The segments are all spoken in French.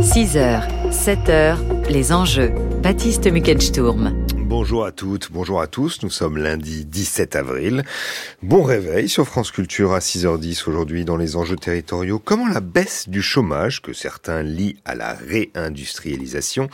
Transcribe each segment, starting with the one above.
6h, 7h, les enjeux. Baptiste Muckensturm. Bonjour à toutes, bonjour à tous. Nous sommes lundi 17 avril. Bon réveil sur France Culture à 6h10 aujourd'hui dans les enjeux territoriaux. Comment la baisse du chômage, que certains lient à la réindustrialisation,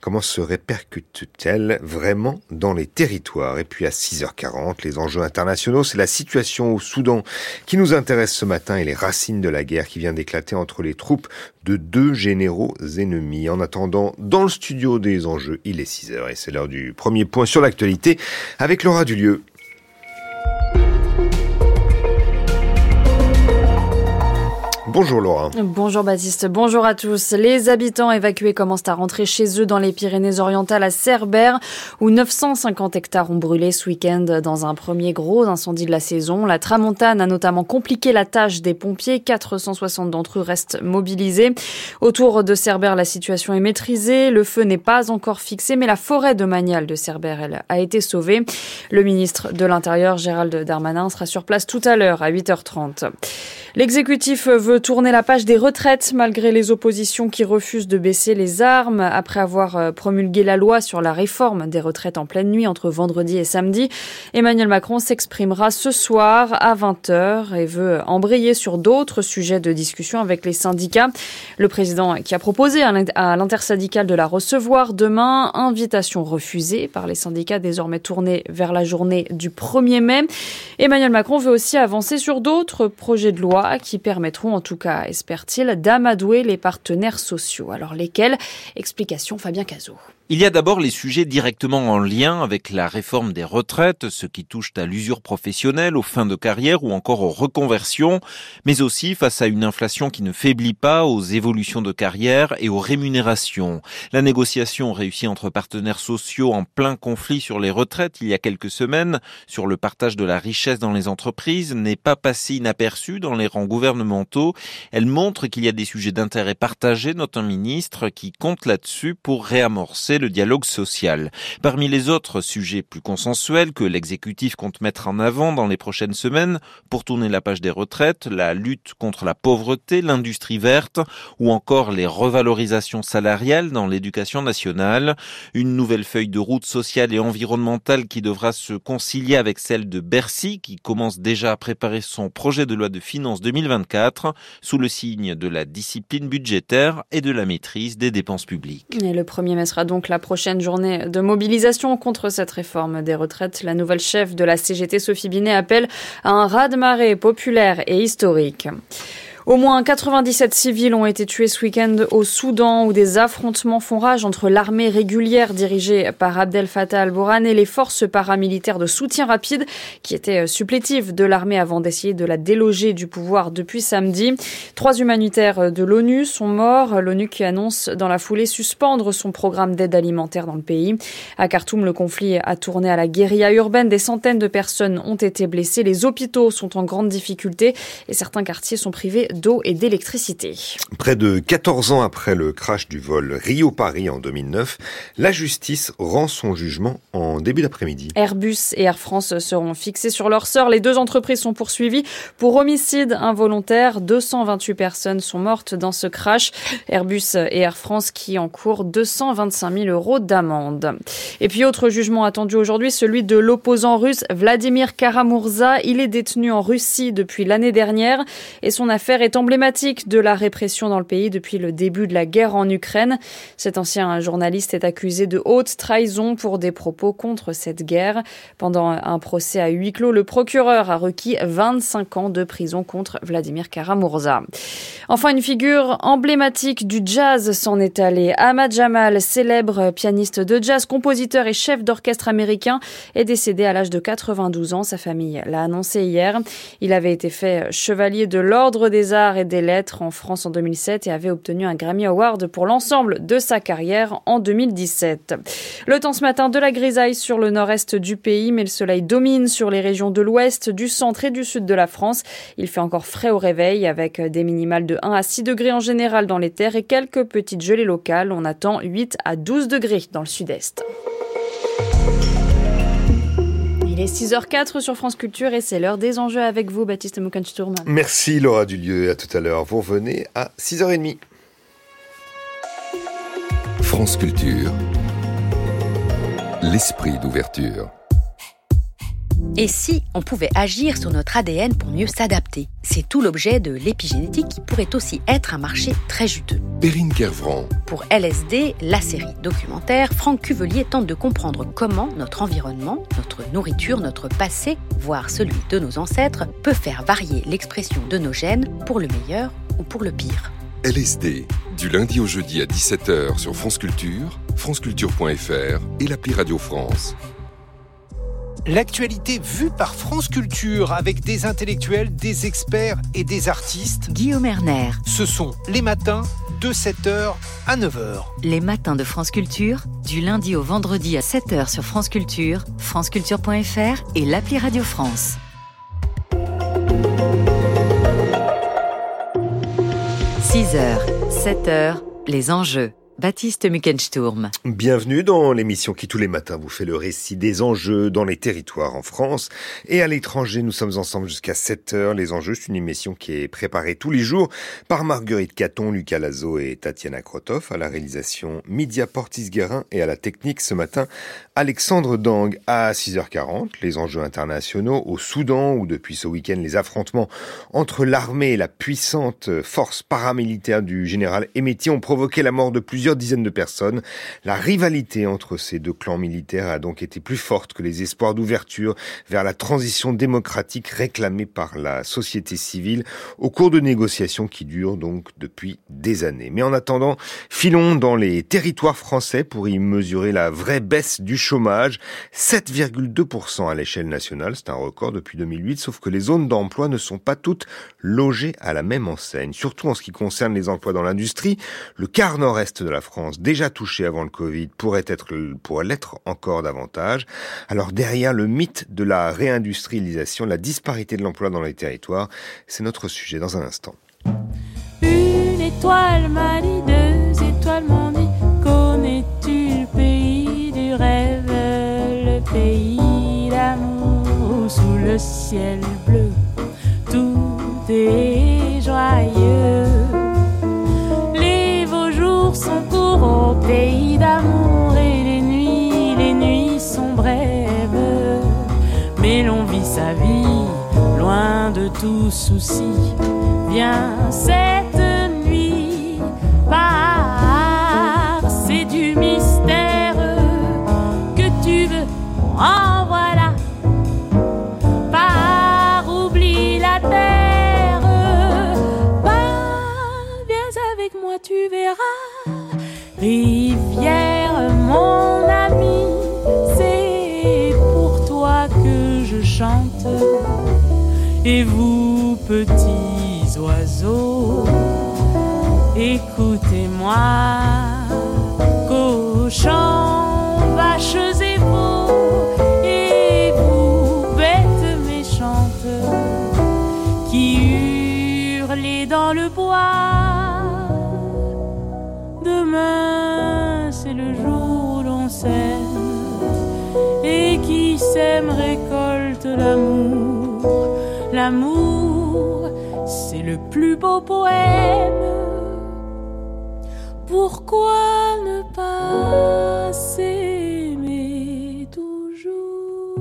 comment se répercute-t-elle vraiment dans les territoires? Et puis à 6h40, les enjeux internationaux, c'est la situation au Soudan qui nous intéresse ce matin et les racines de la guerre qui vient d'éclater entre les troupes de deux généraux ennemis. En attendant, dans le studio des enjeux, il est 6h et c'est l'heure du premier point sur l'actualité avec Laura Dulieu. Bonjour Laura. Bonjour Baptiste, bonjour à tous. Les habitants évacués commencent à rentrer chez eux dans les Pyrénées-Orientales à Cerbère, où 950 hectares ont brûlé ce week-end dans un premier gros incendie de la saison. La tramontane a notamment compliqué la tâche des pompiers. 460 d'entre eux restent mobilisés. Autour de Cerbère, la situation est maîtrisée. Le feu n'est pas encore fixé, mais la forêt de Manial de Cerbère, elle, a été sauvée. Le ministre de l'Intérieur, Gérald Darmanin, sera sur place tout à l'heure à 8h30. L'exécutif veut tourner la page des retraites malgré les oppositions qui refusent de baisser les armes. Après avoir euh, promulgué la loi sur la réforme des retraites en pleine nuit entre vendredi et samedi, Emmanuel Macron s'exprimera ce soir à 20h et veut embrayer sur d'autres sujets de discussion avec les syndicats. Le président qui a proposé à l'intersyndicale de la recevoir demain, invitation refusée par les syndicats désormais tournés vers la journée du 1er mai. Emmanuel Macron veut aussi avancer sur d'autres projets de loi qui permettront, en tout cas, espère-t-il, d'amadouer les partenaires sociaux. Alors lesquels? Explication Fabien Cazot. Il y a d'abord les sujets directement en lien avec la réforme des retraites, ceux qui touchent à l'usure professionnelle, aux fins de carrière ou encore aux reconversions, mais aussi face à une inflation qui ne faiblit pas, aux évolutions de carrière et aux rémunérations. La négociation réussie entre partenaires sociaux en plein conflit sur les retraites il y a quelques semaines, sur le partage de la richesse dans les entreprises, n'est pas passée inaperçue dans les rangs gouvernementaux. Elle montre qu'il y a des sujets d'intérêt partagés, note un ministre qui compte là-dessus pour réamorcer le dialogue social. Parmi les autres sujets plus consensuels que l'exécutif compte mettre en avant dans les prochaines semaines pour tourner la page des retraites, la lutte contre la pauvreté, l'industrie verte ou encore les revalorisations salariales dans l'éducation nationale, une nouvelle feuille de route sociale et environnementale qui devra se concilier avec celle de Bercy qui commence déjà à préparer son projet de loi de finances 2024 sous le signe de la discipline budgétaire et de la maîtrise des dépenses publiques. Et le premier mai sera donc la prochaine journée de mobilisation contre cette réforme des retraites. La nouvelle chef de la CGT, Sophie Binet, appelle à un raz-de-marée populaire et historique. Au moins 97 civils ont été tués ce week-end au Soudan où des affrontements font rage entre l'armée régulière dirigée par Abdel Fattah al-Burhan et les forces paramilitaires de soutien rapide qui étaient supplétives de l'armée avant d'essayer de la déloger du pouvoir depuis samedi. Trois humanitaires de l'ONU sont morts. L'ONU qui annonce dans la foulée suspendre son programme d'aide alimentaire dans le pays. À Khartoum, le conflit a tourné à la guérilla urbaine. Des centaines de personnes ont été blessées. Les hôpitaux sont en grande difficulté et certains quartiers sont privés d'eau et d'électricité. Près de 14 ans après le crash du vol Rio-Paris en 2009, la justice rend son jugement en début d'après-midi. Airbus et Air France seront fixés sur leur sort. Les deux entreprises sont poursuivies pour homicide involontaire. 228 personnes sont mortes dans ce crash. Airbus et Air France qui encourent 225 000 euros d'amende. Et puis autre jugement attendu aujourd'hui, celui de l'opposant russe Vladimir Karamurza. Il est détenu en Russie depuis l'année dernière et son affaire est emblématique de la répression dans le pays depuis le début de la guerre en Ukraine. Cet ancien journaliste est accusé de haute trahison pour des propos contre cette guerre. Pendant un procès à huis clos, le procureur a requis 25 ans de prison contre Vladimir Karamurza. Enfin, une figure emblématique du jazz s'en est allée. Ahmad Jamal, célèbre pianiste de jazz, compositeur et chef d'orchestre américain, est décédé à l'âge de 92 ans. Sa famille l'a annoncé hier. Il avait été fait chevalier de l'Ordre des Arts et des Lettres en France en 2007 et avait obtenu un Grammy Award pour l'ensemble de sa carrière en 2017. Le temps ce matin de la grisaille sur le nord-est du pays, mais le soleil domine sur les régions de l'ouest, du centre et du sud de la France. Il fait encore frais au réveil avec des minimales de 1 à 6 degrés en général dans les terres et quelques petites gelées locales. On attend 8 à 12 degrés dans le sud-est. Il est 6h04 sur France Culture et c'est l'heure des enjeux avec vous, Baptiste Muckensturm. Merci Laura Dulieu, à tout à l'heure. Vous revenez à 6h30. France Culture, l'esprit d'ouverture. Et si on pouvait agir sur notre ADN pour mieux s'adapter? C'est tout l'objet de l'épigénétique qui pourrait aussi être un marché très juteux. Perrine Kervran. Pour LSD, la série documentaire, Franck Cuvelier tente de comprendre comment notre environnement, notre nourriture, notre passé, voire celui de nos ancêtres, peut faire varier l'expression de nos gènes pour le meilleur ou pour le pire. LSD, du lundi au jeudi à 17h sur France Culture, franceculture.fr et l'appli Radio France. L'actualité vue par France Culture avec des intellectuels, des experts et des artistes. Guillaume Erner. Ce sont les matins de 7h à 9h. Les matins de France Culture, du lundi au vendredi à 7h sur France Culture, franceculture.fr et l'appli Radio France. 6h, 7h, les enjeux. Baptiste Muckensturm. Bienvenue dans l'émission qui tous les matins vous fait le récit des enjeux dans les territoires en France et à l'étranger. Nous sommes ensemble jusqu'à 7 heures. Les enjeux, c'est une émission qui est préparée tous les jours par Marguerite Caton, Lucas Lazo et Tatiana Krotov à la réalisation Media Portis-Guerin et à la technique ce matin Alexandre Dang à 6h40. Les enjeux internationaux au Soudan où depuis ce week-end les affrontements entre l'armée et la puissante force paramilitaire du général Emeti ont provoqué la mort de plusieurs plusieurs dizaines de personnes. La rivalité entre ces deux clans militaires a donc été plus forte que les espoirs d'ouverture vers la transition démocratique réclamée par la société civile au cours de négociations qui durent donc depuis des années. Mais en attendant, filons dans les territoires français pour y mesurer la vraie baisse du chômage. 7,2% à l'échelle nationale, c'est un record depuis 2008, sauf que les zones d'emploi ne sont pas toutes logées à la même enseigne. Surtout en ce qui concerne les emplois dans l'industrie, le quart nord-est de la France, déjà touchée avant le Covid, pourrait être, pourrait l'être encore davantage. Alors derrière le mythe de la réindustrialisation, la disparité de l'emploi dans les territoires, c'est notre sujet dans un instant. Tout souci. Viens cette vous, beau poème. Pourquoi ne pas s'aimer toujours?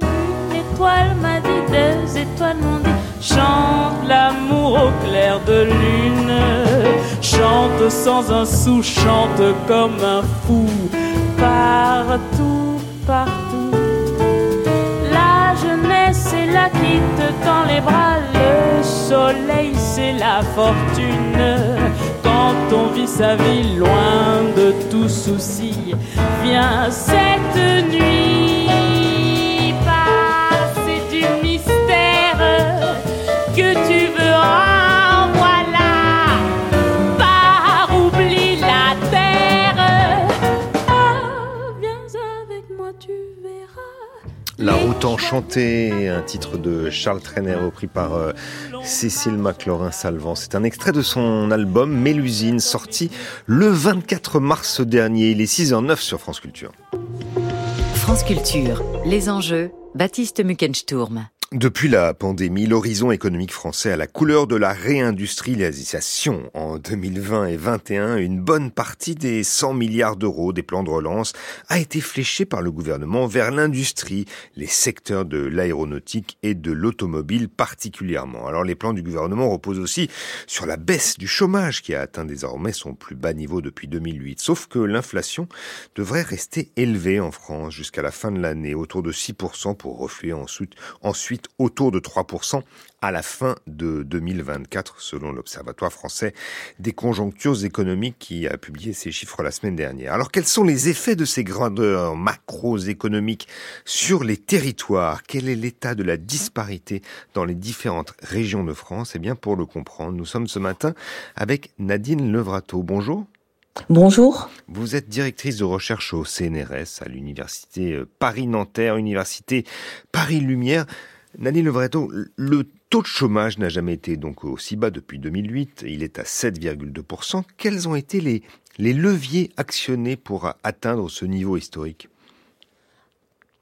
Une étoile m'a dit, deux étoiles m'ont dit chante l'amour au clair de lune, chante sans un sou, chante comme un fou, partout, partout. Tend les bras, le soleil c'est la fortune. Quand on vit sa vie loin de tout souci, viens cette nuit, Route enchantée, un titre de Charles Trenet repris par euh, Cécile McLaurin-Salvant. C'est un extrait de son album Mélusine, sorti le 24 mars dernier. Il est 6h09 sur France Culture. France Culture, les enjeux, Baptiste Muckensturm. Depuis la pandémie, l'horizon économique français a la couleur de la réindustrialisation. En 2020 et 2021, une bonne partie des 100 milliards d'euros des plans de relance a été fléchée par le gouvernement vers l'industrie, les secteurs de l'aéronautique et de l'automobile particulièrement. Alors les plans du gouvernement reposent aussi sur la baisse du chômage qui a atteint désormais son plus bas niveau depuis 2008. Sauf que l'inflation devrait rester élevée en France jusqu'à la fin de l'année, autour de 6% pour refluer ensuite, autour de 3% à la fin de 2024, selon l'Observatoire français des conjonctures économiques qui a publié ces chiffres la semaine dernière. Alors quels sont les effets de ces grandeurs macroéconomiques sur les territoires? Quel est l'état de la disparité dans les différentes régions de France? Eh bien, pour le comprendre, nous sommes ce matin avec Nadine Levrato. Bonjour. Bonjour. Vous êtes directrice de recherche au CNRS à l'université Paris-Nanterre, université Paris-Lumière. Nadine Levretto, le taux de chômage n'a jamais été donc aussi bas depuis 2008. Il est à 7,2%. Quels ont été les, les leviers actionnés pour atteindre ce niveau historique?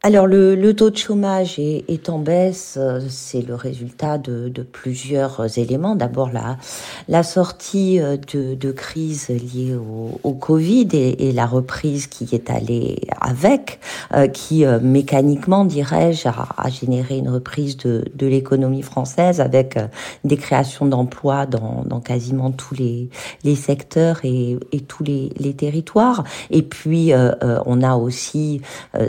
Alors le, taux de chômage est, en baisse, euh, c'est le résultat de, plusieurs éléments. D'abord la, la sortie euh, de, crise liée au, Covid et, la reprise qui est allée avec, euh, qui mécaniquement, dirais-je, a, généré une reprise de, l'économie française avec des créations d'emplois dans, quasiment tous les, les secteurs et, tous les, territoires. Et puis on a aussi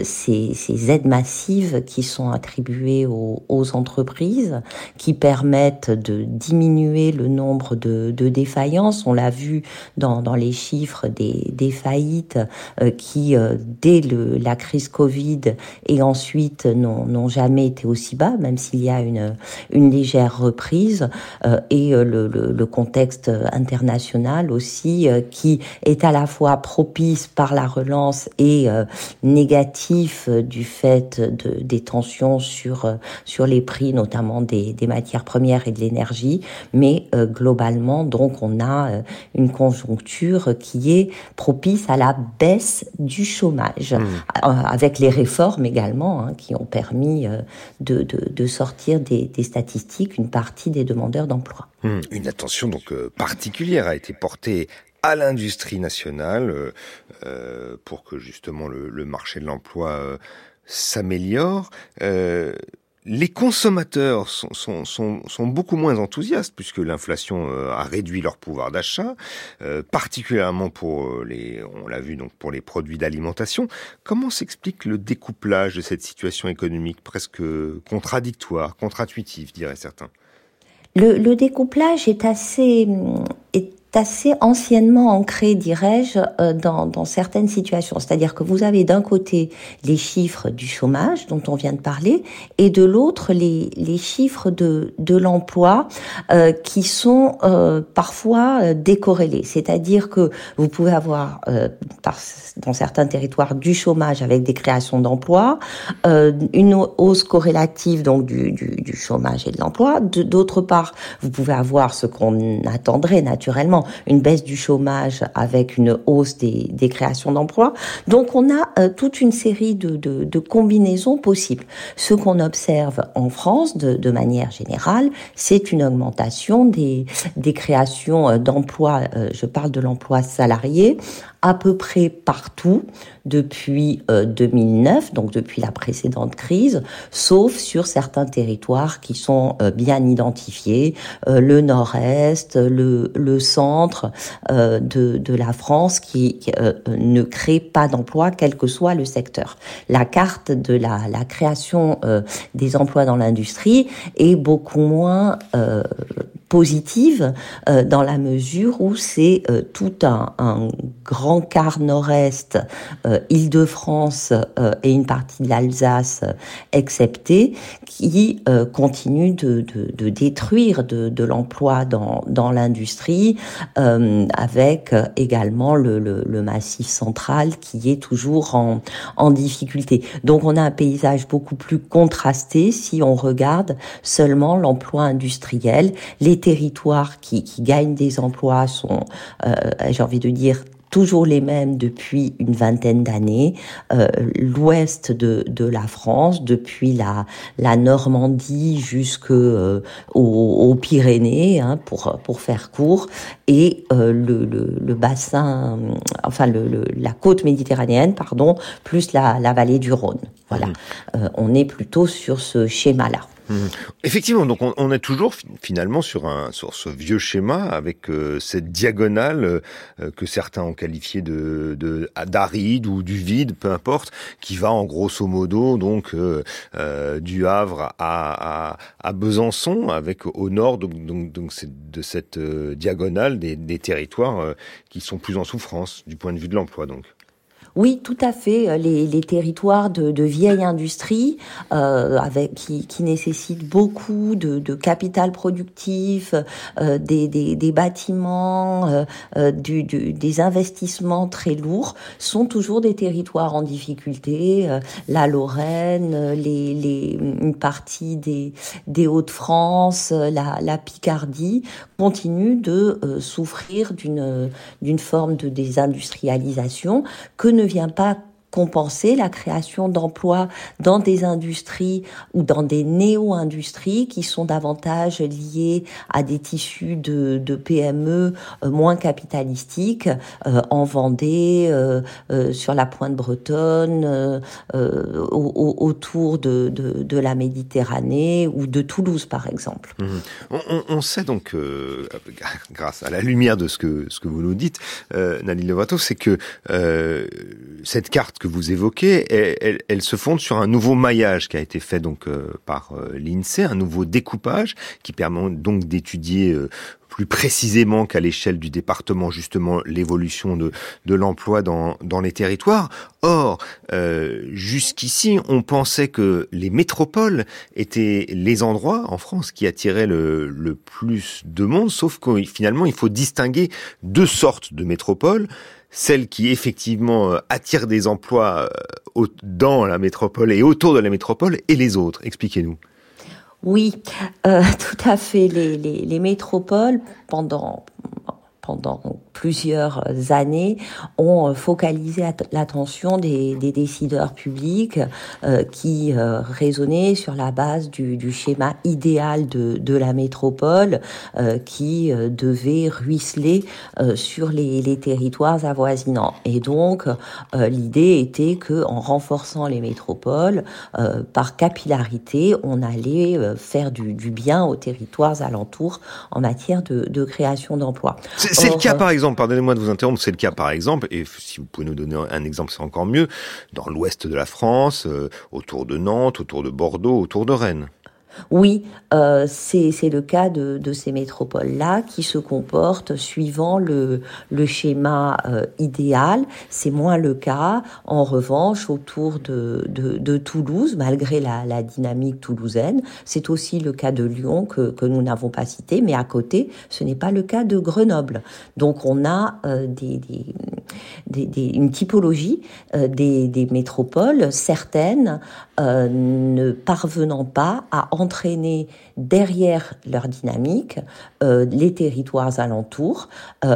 ces, ces aides massives qui sont attribuées aux, entreprises, qui permettent de diminuer le nombre de, défaillances. On l'a vu dans, les chiffres des, faillites euh, qui, euh, dès la crise Covid et ensuite, n'ont jamais été aussi bas, même s'il y a une, légère reprise, euh, et le, le, contexte international aussi, qui est à la fois propice par la relance et négatif du fait de, des tensions sur, euh, sur les prix, notamment des, des matières premières et de l'énergie. Mais euh, globalement, donc, on a euh, une conjoncture qui est propice à la baisse du chômage, mmh. avec les réformes également, hein, qui ont permis de, de, de sortir des, des, statistiques une partie des demandeurs d'emploi. Mmh. Une attention donc particulière a été portée à l'industrie nationale euh, pour que justement le, le marché de l'emploi s'améliore. Euh, les consommateurs sont, sont, sont, beaucoup moins enthousiastes puisque l'inflation euh, a réduit leur pouvoir d'achat, euh, particulièrement pour les, on l'a vu donc pour les produits d'alimentation. Comment s'explique le découplage de cette situation économique presque contradictoire, contre-intuitive, diraient certains? Le, découplage est assez assez anciennement ancré, dirais-je, euh, dans, dans, certaines situations. C'est-à-dire que vous avez d'un côté les chiffres du chômage dont on vient de parler, et de l'autre les, les chiffres de, de l'emploi euh, qui sont euh, parfois euh, décorrélés. C'est-à-dire que vous pouvez avoir par, dans certains territoires du chômage avec des créations d'emplois, une hausse corrélative donc du, du, du chômage et de l'emploi. D'autre part, vous pouvez avoir ce qu'on attendrait naturellement une baisse du chômage avec une hausse des, créations d'emplois. Donc on a euh, toute une série de, combinaisons possibles. Ce qu'on observe en France de, manière générale, c'est une augmentation des, des créations euh, d'emplois, euh, je parle de l'emploi salarié, à peu près partout depuis 2009, donc depuis la précédente crise, sauf sur certains territoires qui sont bien identifiés, le nord-est, le, le centre, euh, de, de, la France qui euh, ne crée pas d'emplois, quel que soit le secteur. La carte de la, la création euh, des emplois dans l'industrie est beaucoup moins positive euh, dans la mesure où c'est euh, tout un, un, grand quart nord-est, euh, Île-de-France et une partie de l'Alsace exceptée, qui continue de, de, de, détruire de, de l'emploi dans, dans l'industrie, avec également le, le, le, massif central qui est toujours en, en difficulté. Donc on a un paysage beaucoup plus contrasté si on regarde seulement l'emploi industriel, les territoires qui, qui gagnent des emplois sont, euh, j'ai envie de dire, toujours les mêmes depuis une vingtaine d'années. Euh, L'ouest de, de, la France, depuis la, la Normandie jusqu'aux euh, aux Pyrénées, hein, pour, pour faire court, et euh, le, le, le, bassin, enfin le, la côte méditerranéenne, pardon, plus la, la vallée du Rhône. Voilà, mmh. euh, on est plutôt sur ce schéma-là. Mmh. Effectivement, donc on, est toujours finalement sur un sur ce vieux schéma avec euh, cette diagonale euh, que certains ont qualifié de d'aride ou du vide, peu importe, qui va en grosso modo donc euh, du Havre à, Besançon, avec au nord donc donc, donc de cette diagonale des, des territoires qui sont plus en souffrance du point de vue de l'emploi donc. Oui, tout à fait. Euh, les, les territoires de, de, vieille industrie, euh, avec qui, qui, nécessitent beaucoup de, de capital productif, euh, des, des, des, bâtiments, euh, euh du, du, des investissements très lourds, sont toujours des territoires en difficulté. Euh, la Lorraine, les, les, une partie des, des Hauts-de-France, la, la, Picardie continuent de souffrir d'une d'une forme de désindustrialisation que ne vient pas compenser la création d'emplois dans des industries ou dans des néo-industries qui sont davantage liées à des tissus de, PME euh, moins capitalistiques euh, en Vendée, euh, sur la pointe bretonne, au, autour de, de, la Méditerranée ou de Toulouse par exemple. Mmh. On, sait donc, grâce à la lumière de ce que, ce que vous nous dites, Nadine Levato, c'est que cette carte que vous évoquez, elle, elle, se fonde sur un nouveau maillage qui a été fait donc euh, par euh, l'INSEE, un nouveau découpage qui permet donc d'étudier euh, plus précisément qu'à l'échelle du département justement l'évolution de, de l'emploi dans, dans les territoires. Or, jusqu'ici, on pensait que les métropoles étaient les endroits en France qui attiraient le, le plus de monde, sauf que finalement, il faut distinguer deux sortes de métropoles celle qui effectivement euh, attire des emplois euh, dans la métropole et autour de la métropole, et les autres Expliquez-nous. Oui, euh, tout à fait. Les, les, les métropoles, pendant pendant plusieurs années, ont focalisé l'attention des, des, décideurs publics euh, qui euh, raisonnaient sur la base du, du schéma idéal de, de la métropole euh, qui euh, devait ruisseler euh, sur les, les, territoires avoisinants. Et donc, euh, l'idée était que en renforçant les métropoles, par capillarité, on allait faire du, du, bien aux territoires alentours en matière de, de création d'emplois. C'est le cas, par exemple, pardonnez-moi de vous interrompre, c'est le cas, par exemple, et si vous pouvez nous donner un exemple, c'est encore mieux, dans l'ouest de la France, euh, autour de Nantes, autour de Bordeaux, autour de Rennes. Oui, euh, c'est le cas de, de ces métropoles-là qui se comportent suivant le, le schéma euh, idéal. C'est moins le cas, en revanche, autour de, de, de Toulouse, malgré la, la, dynamique toulousaine. C'est aussi le cas de Lyon que, que nous n'avons pas cité, mais à côté, ce n'est pas le cas de Grenoble. Donc on a euh, des, des, des, une typologie euh, des métropoles, certaines euh, ne parvenant pas à entraîner derrière leur dynamique euh, les territoires alentours euh,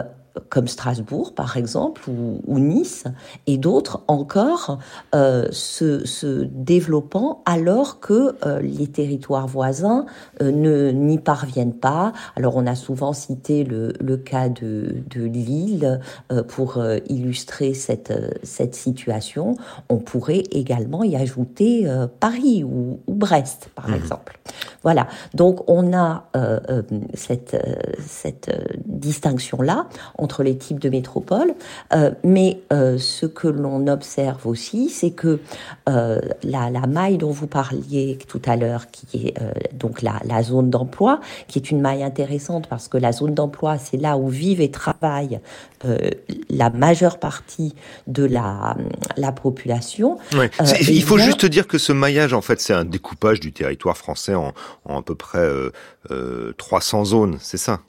comme Strasbourg par exemple ou, ou Nice et d'autres encore euh, se, se, développant alors que euh, les territoires voisins euh, ne n'y parviennent pas. Alors on a souvent cité le, le cas de, de Lille pour illustrer cette, cette situation. On pourrait également y ajouter Paris ou, ou, Brest par mmh. exemple. Voilà, donc on a cette, cette distinction là entre les types de métropoles. Euh, mais euh, ce que l'on observe aussi, c'est que euh, la, la, maille dont vous parliez tout à l'heure, qui est donc la, la zone d'emploi, qui est une maille intéressante parce que la zone d'emploi, c'est là où vivent et travaillent la majeure partie de la, la population. Ouais. il faut bien... juste dire que ce maillage, en fait, c'est un découpage du territoire français en, en à peu près 300 zones, c'est ça?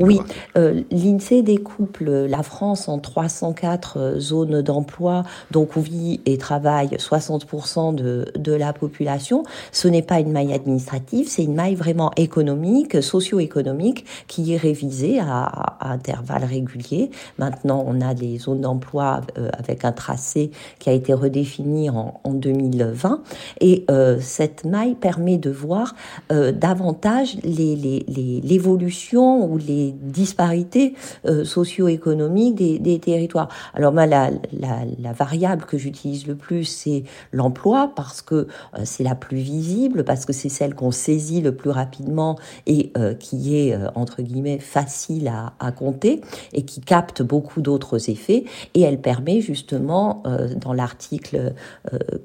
Oui, euh, l'INSEE découpe la France en 304 euh, zones d'emploi, donc où vit et travaille 60% de, de la population. Ce n'est pas une maille administrative, c'est une maille vraiment économique, socio-économique, qui est révisée à, à, intervalles réguliers. Maintenant, on a des zones d'emploi euh, avec un tracé qui a été redéfini en, en 2020. Et euh, cette maille permet de voir euh, davantage l'évolution les, les, ou les disparités euh, socio-économiques des, des, territoires. Alors moi, la, la, la variable que j'utilise le plus, c'est l'emploi, parce que euh, c'est la plus visible, parce que c'est celle qu'on saisit le plus rapidement et euh, qui est, euh, entre guillemets, facile à, à, compter et qui capte beaucoup d'autres effets. Et elle permet justement, dans l'article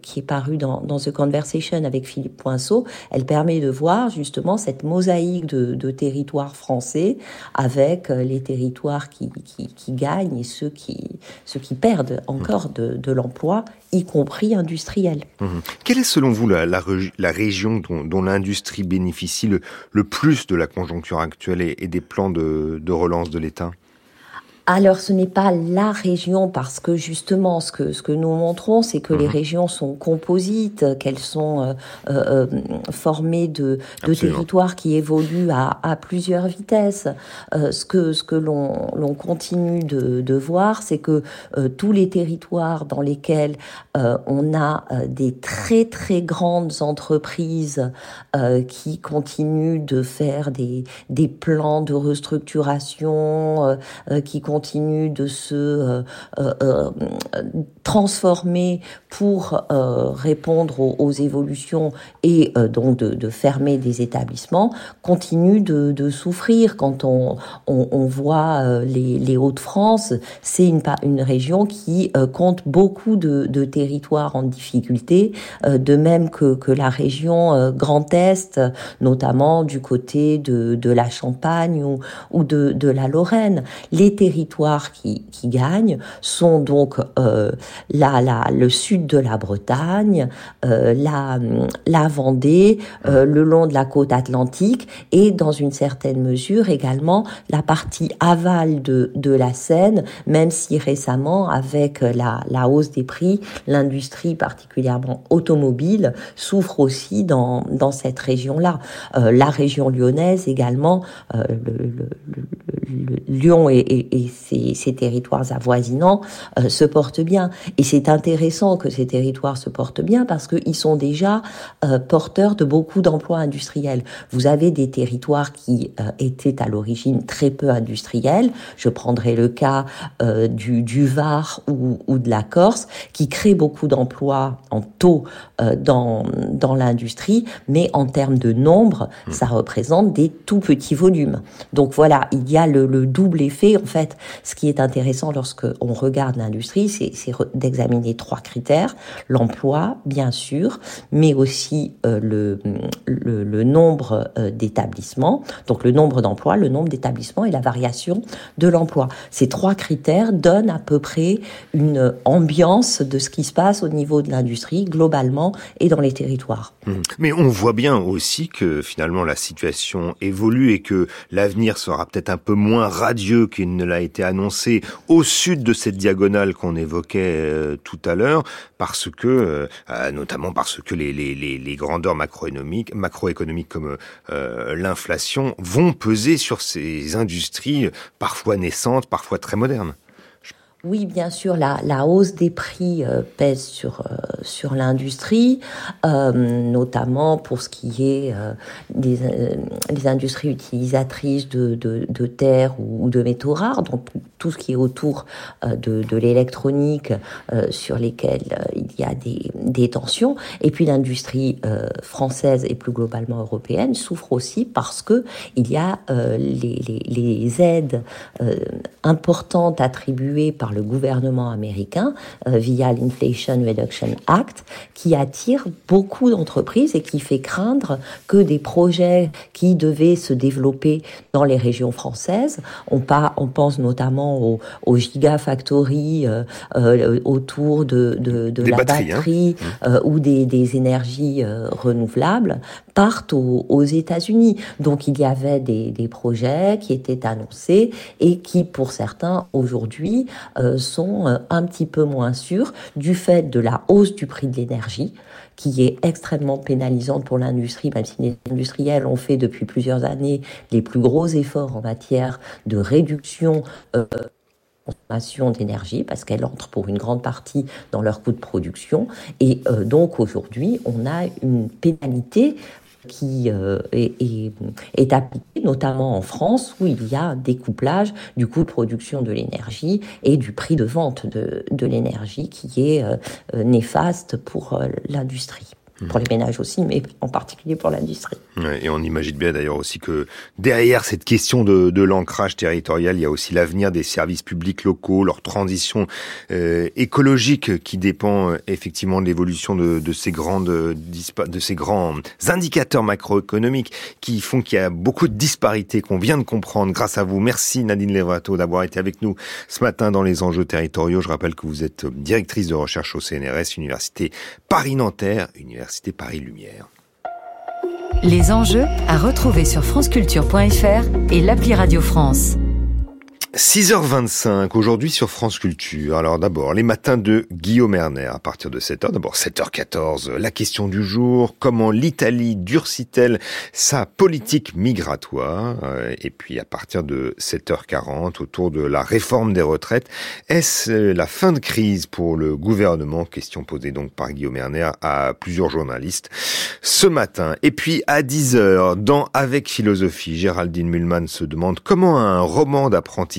qui est paru dans, dans The Conversation avec Philippe Poinceau, elle permet de voir justement cette mosaïque de, de territoires français avec euh, les territoires qui, gagnent et ceux qui, perdent encore de, l'emploi, y compris industriel. Mmh. Quelle est selon vous la, la, région dont, l'industrie bénéficie le, plus de la conjoncture actuelle et, des plans de relance de l'État? Alors, ce n'est pas la région parce que justement, ce que ce que nous montrons, c'est que les mhm. régions sont composites, qu'elles sont euh, euh, formées de, de territoires qui évoluent à, à plusieurs vitesses. Euh, ce que ce que l'on l'on continue de, de voir, c'est que euh, tous les territoires dans lesquels euh, on a des très très grandes entreprises qui continuent de faire des des plans de restructuration, qui continue de se euh, euh, euh, transformer pour répondre aux, évolutions et donc de, fermer des établissements, continue de, souffrir. Quand on, on, voit les, Hauts-de-France, c'est une, une région qui compte beaucoup de, territoires en difficulté, de même que, que la région Grand Est, notamment du côté de, de la Champagne ou, ou de, de la Lorraine. Les territoires qui, qui gagnent sont donc euh, la, la, le sud de la Bretagne, euh, la, la Vendée, euh, le long de la côte atlantique et dans une certaine mesure également la partie aval de, de la Seine, même si récemment avec la, la hausse des prix, l'industrie particulièrement automobile souffre aussi dans, dans cette région-là. Euh, la région lyonnaise également, euh, le, le, le, Lyon et, et, et ces, ces, territoires avoisinants euh, se portent bien. Et c'est intéressant que ces territoires se portent bien parce qu'ils sont déjà euh, porteurs de beaucoup d'emplois industriels. Vous avez des territoires qui euh, étaient à l'origine très peu industriels. Je prendrai le cas euh, du, du, Var ou, ou, de la Corse, qui créent beaucoup d'emplois en taux euh, dans, dans l'industrie, mais en termes de nombre, mmh. ça représente des tout petits volumes. Donc voilà, il y a le, le double effet en fait ce qui est intéressant lorsque on regarde l'industrie, c'est d'examiner trois critères l'emploi, bien sûr, mais aussi euh, le, le, nombre euh, d'établissements, donc le nombre d'emplois, le nombre d'établissements et la variation de l'emploi. Ces trois critères donnent à peu près une ambiance de ce qui se passe au niveau de l'industrie globalement et dans les territoires. Mmh. Mais on voit bien aussi que finalement la situation évolue et que l'avenir sera peut-être un peu moins radieux qu'il ne l'a été annoncé au sud de cette diagonale qu'on évoquait euh, tout à l'heure, parce que, euh, euh, notamment parce que les, les, les, grandeurs macroéconomiques, macroéconomiques comme l'inflation vont peser sur ces industries parfois naissantes, parfois très modernes. Oui, bien sûr, la, hausse des prix euh, pèse sur euh, sur l'industrie, euh, notamment pour ce qui est des, industries utilisatrices de, de, de terre ou, de métaux rares, donc tout ce qui est autour de, de l'électronique sur lesquels il y a des, des tensions. Et puis l'industrie française et plus globalement européenne souffre aussi parce que il y a les, les aides importantes attribuées par par le gouvernement américain via l'Inflation Reduction Act, qui attire beaucoup d'entreprises et qui fait craindre que des projets qui devaient se développer dans les régions françaises, on, pas, on pense notamment aux, aux gigafactories autour de, de, de la hein. batterie mmh. ou des, des énergies renouvelables, partent aux, États-Unis. Donc il y avait des, des, projets qui étaient annoncés et qui, pour certains, aujourd'hui, euh, sont euh, un petit peu moins sûrs du fait de la hausse du prix de l'énergie qui est extrêmement pénalisante pour l'industrie, même si les industriels ont fait depuis plusieurs années les plus gros efforts en matière de réduction euh, consommation d'énergie parce qu'elle entre pour une grande partie dans leur coût de production. Et euh, donc aujourd'hui, on a une pénalité qui euh, est, est, appliquée, notamment en France, où il y a un découplage du coût de production de l'énergie et du prix de vente de, de l'énergie qui est euh, néfaste pour l'industrie pour les ménages aussi, mais en particulier pour l'industrie. Et on imagine bien d'ailleurs aussi que derrière cette question de, de l'ancrage territorial, il y a aussi l'avenir des services publics locaux, leur transition euh, écologique qui dépend euh, effectivement de l'évolution de, de, ces grands indicateurs macroéconomiques qui font qu'il y a beaucoup de disparités qu'on vient de comprendre grâce à vous. Merci Nadine Levrato d'avoir été avec nous ce matin dans les enjeux territoriaux. Je rappelle que vous êtes directrice de recherche au CNRS, Université Paris-Nanterre, Université Paris Lumière. Les enjeux à retrouver sur franceculture.fr et l'appli Radio France. 6h25 aujourd'hui sur France Culture. Alors d'abord, les matins de Guillaume Erner à partir de 7h. D'abord 7h14, la question du jour, comment l'Italie durcit-elle sa politique migratoire? Euh, Et puis à partir de 7h40, autour de la réforme des retraites, est-ce la fin de crise pour le gouvernement? Question posée donc par Guillaume Erner à plusieurs journalistes ce matin. Et puis à 10h, dans Avec philosophie, Géraldine se demande comment un roman d'apprentissage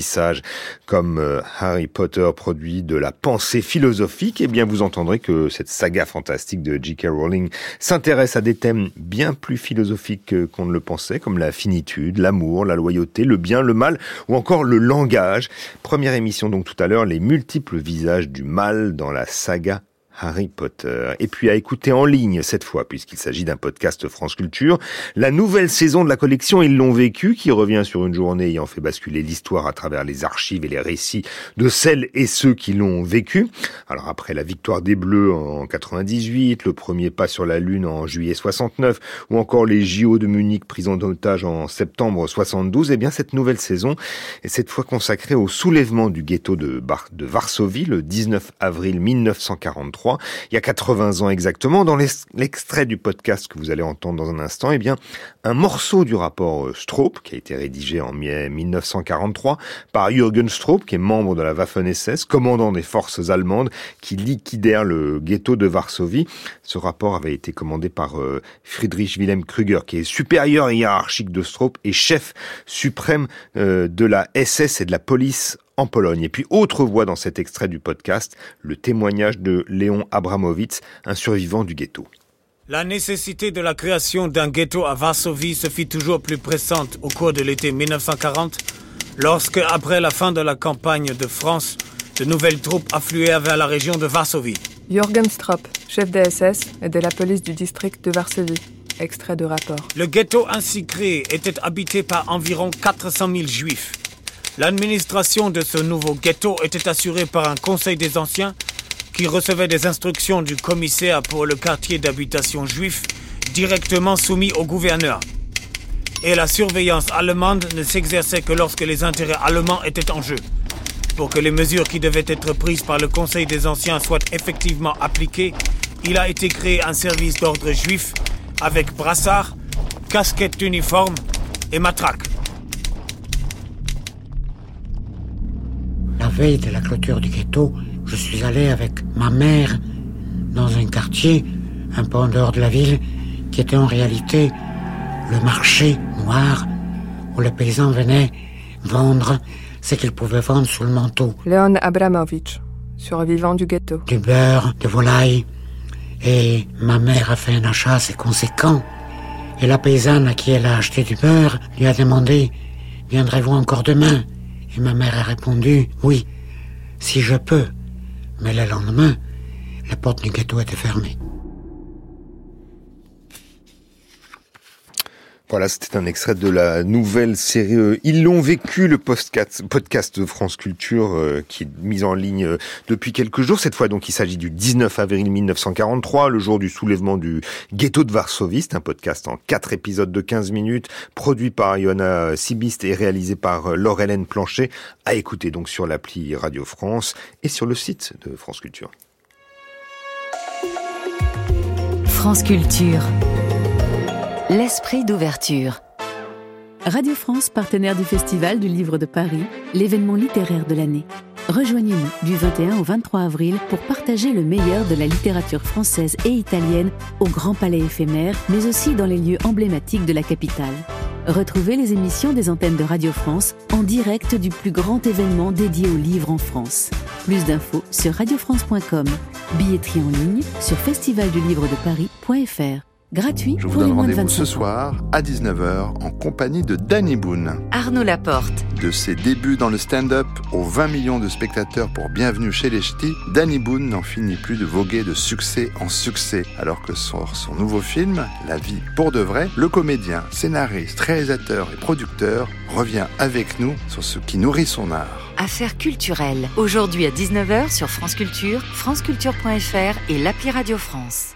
comme euh, Harry Potter produit de la pensée philosophique, eh bien vous entendrez que cette saga fantastique de J.K. Rowling s'intéresse à des thèmes bien plus philosophiques qu'on ne le pensait, comme la finitude, l'amour, la loyauté, le bien, le mal, ou encore le langage. Première émission donc tout à l'heure, les multiples visages du mal dans la saga Harry Potter. Et puis à écouter en ligne cette fois, puisqu'il s'agit d'un podcast France Culture, la nouvelle saison de la collection Ils l'ont vécu, qui revient sur une journée ayant fait basculer l'histoire à travers les archives et les récits de celles et ceux qui l'ont vécu. Alors après la victoire des Bleus en 98, le premier pas sur la Lune en juillet 69, ou encore les JO de Munich pris en otage en septembre 72, eh bien cette nouvelle saison est cette fois consacrée au soulèvement du ghetto de, de Varsovie le 19 avril 1943 il y a 80 ans exactement. Dans l'extrait du podcast que vous allez entendre dans un instant, eh bien, un morceau du rapport euh, Stroop, qui a été rédigé en 1943 par Jürgen Stroop, qui est membre de la Waffen-SS, commandant des forces allemandes qui liquidèrent le ghetto de Varsovie. Ce rapport avait été commandé par euh, Friedrich Wilhelm Krüger, qui est supérieur hiérarchique de Stroop et chef suprême euh, de la SS et de la police en Pologne. Et puis autre voix dans cet extrait du podcast, le témoignage de Léon Abramowitz, un survivant du ghetto. La nécessité de la création d'un ghetto à Varsovie se fit toujours plus pressante au cours de l'été 1940, lorsque, après la fin de la campagne de France, de nouvelles troupes affluèrent vers la région de Varsovie. Jürgen Stropp, chef des SS et de la police du district de Varsovie. Extrait de rapport. Le ghetto ainsi créé était habité par environ 400 000 juifs. L'administration de ce nouveau ghetto était assurée par un conseil des anciens qui recevait des instructions du commissaire pour le quartier d'habitation juif directement soumis au gouverneur. Et la surveillance allemande ne s'exerçait que lorsque les intérêts allemands étaient en jeu. Pour que les mesures qui devaient être prises par le Conseil des Anciens soient effectivement appliquées, il a été créé un service d'ordre juif avec brassard, casquette uniforme et matraque. Veille de la clôture du ghetto, je suis allé avec ma mère dans un quartier un peu en dehors de la ville qui était en réalité le marché noir où les paysans venaient vendre ce qu'ils pouvaient vendre sous le manteau. Leon Abramovich, survivant du ghetto. Du beurre, de volaille. Et ma mère a fait un achat assez conséquent. Et la paysanne à qui elle a acheté du beurre lui a demandé Viendrez-vous encore demain? Et ma mère a répondu Oui, si je peux. Mais le lendemain, la porte du gâteau était fermée. Voilà, c'était un extrait de la nouvelle série euh, Ils l'ont vécu, le podcast, de France Culture euh, qui est mis en ligne euh, depuis quelques jours. Cette fois, donc, il s'agit du 19 avril 1943, le jour du soulèvement du ghetto de Varsovie. Un podcast en quatre épisodes de 15 minutes, produit par Iona Sibist et réalisé par Laure-Hélène Planchet, à écouter donc sur l'appli Radio France et sur le site de France Culture. France Culture. L'esprit d'ouverture. Radio France, partenaire du Festival du Livre de Paris, l'événement littéraire de l'année. Rejoignez-nous du 21 au 23 avril pour partager le meilleur de la littérature française et italienne au Grand Palais éphémère, mais aussi dans les lieux emblématiques de la capitale. Retrouvez les émissions des antennes de Radio France en direct du plus grand événement dédié aux livres en France. Plus d'infos sur radiofrance.com. Billetterie en ligne sur festivaldulivredeparis.fr gratuit Je vous pour les donne moins de rendez-vous 25 ce soir à 19h en compagnie de Danny Boone. Arnaud Laporte. De ses débuts dans le stand-up aux 20 millions de spectateurs pour Bienvenue chez les Ch'tis, Danny Boone n'en finit plus de voguer de succès en succès. Alors que sort son nouveau film, La vie pour de vrai, le comédien, scénariste, réalisateur et producteur revient avec nous sur ce qui nourrit son art. Affaires culturelles. Aujourd'hui à 19h sur France Culture, franceculture.fr et l'appli Radio France.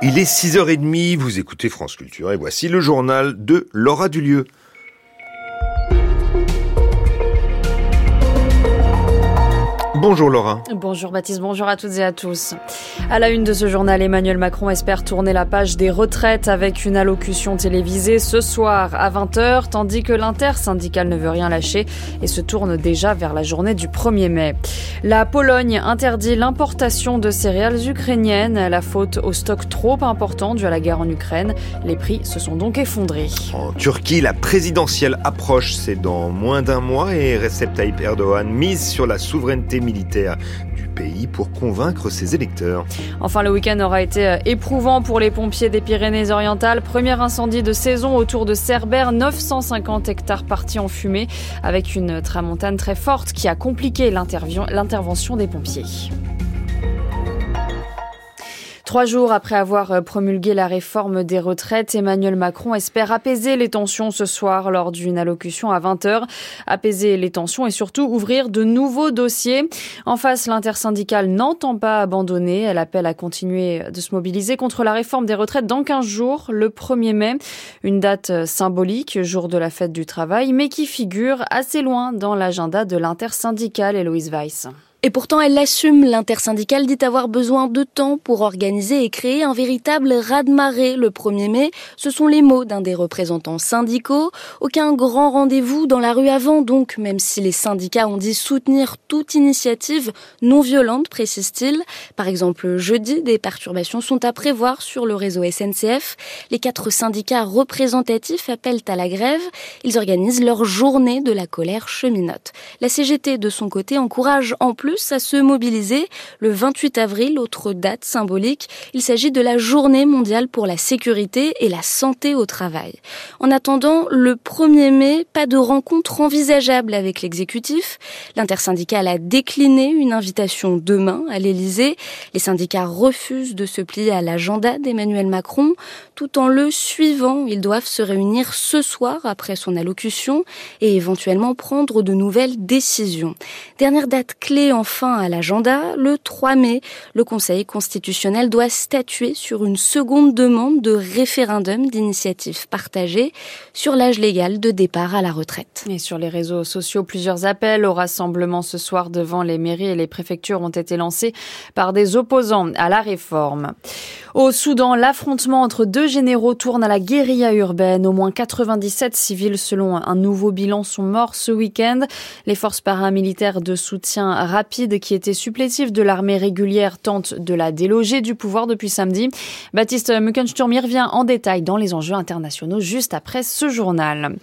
Il est 6h30, vous écoutez France Culture et voici le journal de Laura Dulieu. Bonjour Laura. Bonjour Baptiste, bonjour à toutes et à tous. À la une de ce journal, Emmanuel Macron espère tourner la page des retraites avec une allocution télévisée ce soir à 20h, tandis que l'intersyndicale ne veut rien lâcher et se tourne déjà vers la journée du 1er mai. La Pologne interdit l'importation de céréales ukrainiennes, la faute au stock trop important dû à la guerre en Ukraine. Les prix se sont donc effondrés. En Turquie, la présidentielle approche, c'est dans moins d'un mois et Recep Tayyip Erdogan mise sur la souveraineté militaire du pays pour convaincre ses électeurs. Enfin, le week-end aura été euh, éprouvant pour les pompiers des Pyrénées-Orientales. Premier incendie de saison autour de Cerbère, 950 hectares partis en fumée, avec une tramontane très forte qui a compliqué l'intervention des pompiers. Trois jours après avoir promulgué la réforme des retraites, Emmanuel Macron espère apaiser les tensions ce soir lors d'une allocution à 20h. Apaiser les tensions et surtout ouvrir de nouveaux dossiers. En face, l'intersyndicale n'entend pas abandonner. Elle appelle à continuer de se mobiliser contre la réforme des retraites dans 15 jours, le 1er mai. Une date symbolique, jour de la fête du travail, mais qui figure assez loin dans l'agenda de l'intersyndicale Héloïse Weiss. Et pourtant, elle l'assume. L'intersyndicale dit avoir besoin de temps pour organiser et créer un véritable raz-de-marée le 1er mai. Ce sont les mots d'un des représentants syndicaux. Aucun grand rendez-vous dans la rue avant, donc, même si les syndicats ont dit soutenir toute initiative non violente, précise-t-il. Par exemple, jeudi, des perturbations sont à prévoir sur le réseau SNCF. Les quatre syndicats représentatifs appellent à la grève. Ils organisent leur journée de la colère cheminote. La CGT, de son côté, encourage en plus à se mobiliser le 28 avril, autre date symbolique. Il s'agit de la journée mondiale pour la sécurité et la santé au travail. En attendant, le 1er mai, pas de rencontre envisageable avec l'exécutif. L'intersyndicale a décliné une invitation demain à l'Élysée. Les syndicats refusent de se plier à l'agenda d'Emmanuel Macron. Tout en le suivant, ils doivent se réunir ce soir après son allocution et éventuellement prendre de nouvelles décisions. Dernière date clé enfin à l'agenda, le 3 mai, le Conseil constitutionnel doit statuer sur une seconde demande de référendum d'initiative partagée sur l'âge légal de départ à la retraite. Et sur les réseaux sociaux, plusieurs appels au rassemblement ce soir devant les mairies et les préfectures ont été lancés par des opposants à la réforme. Au Soudan, l'affrontement entre deux généraux tourne à la guérilla urbaine. Au moins 97 civils, selon un nouveau bilan, sont morts ce week-end. Les forces paramilitaires de soutien rapide qui étaient supplétives de l'armée régulière tentent de la déloger du pouvoir depuis samedi. Baptiste Muckensturm y revient en détail dans les enjeux internationaux juste après ce journal.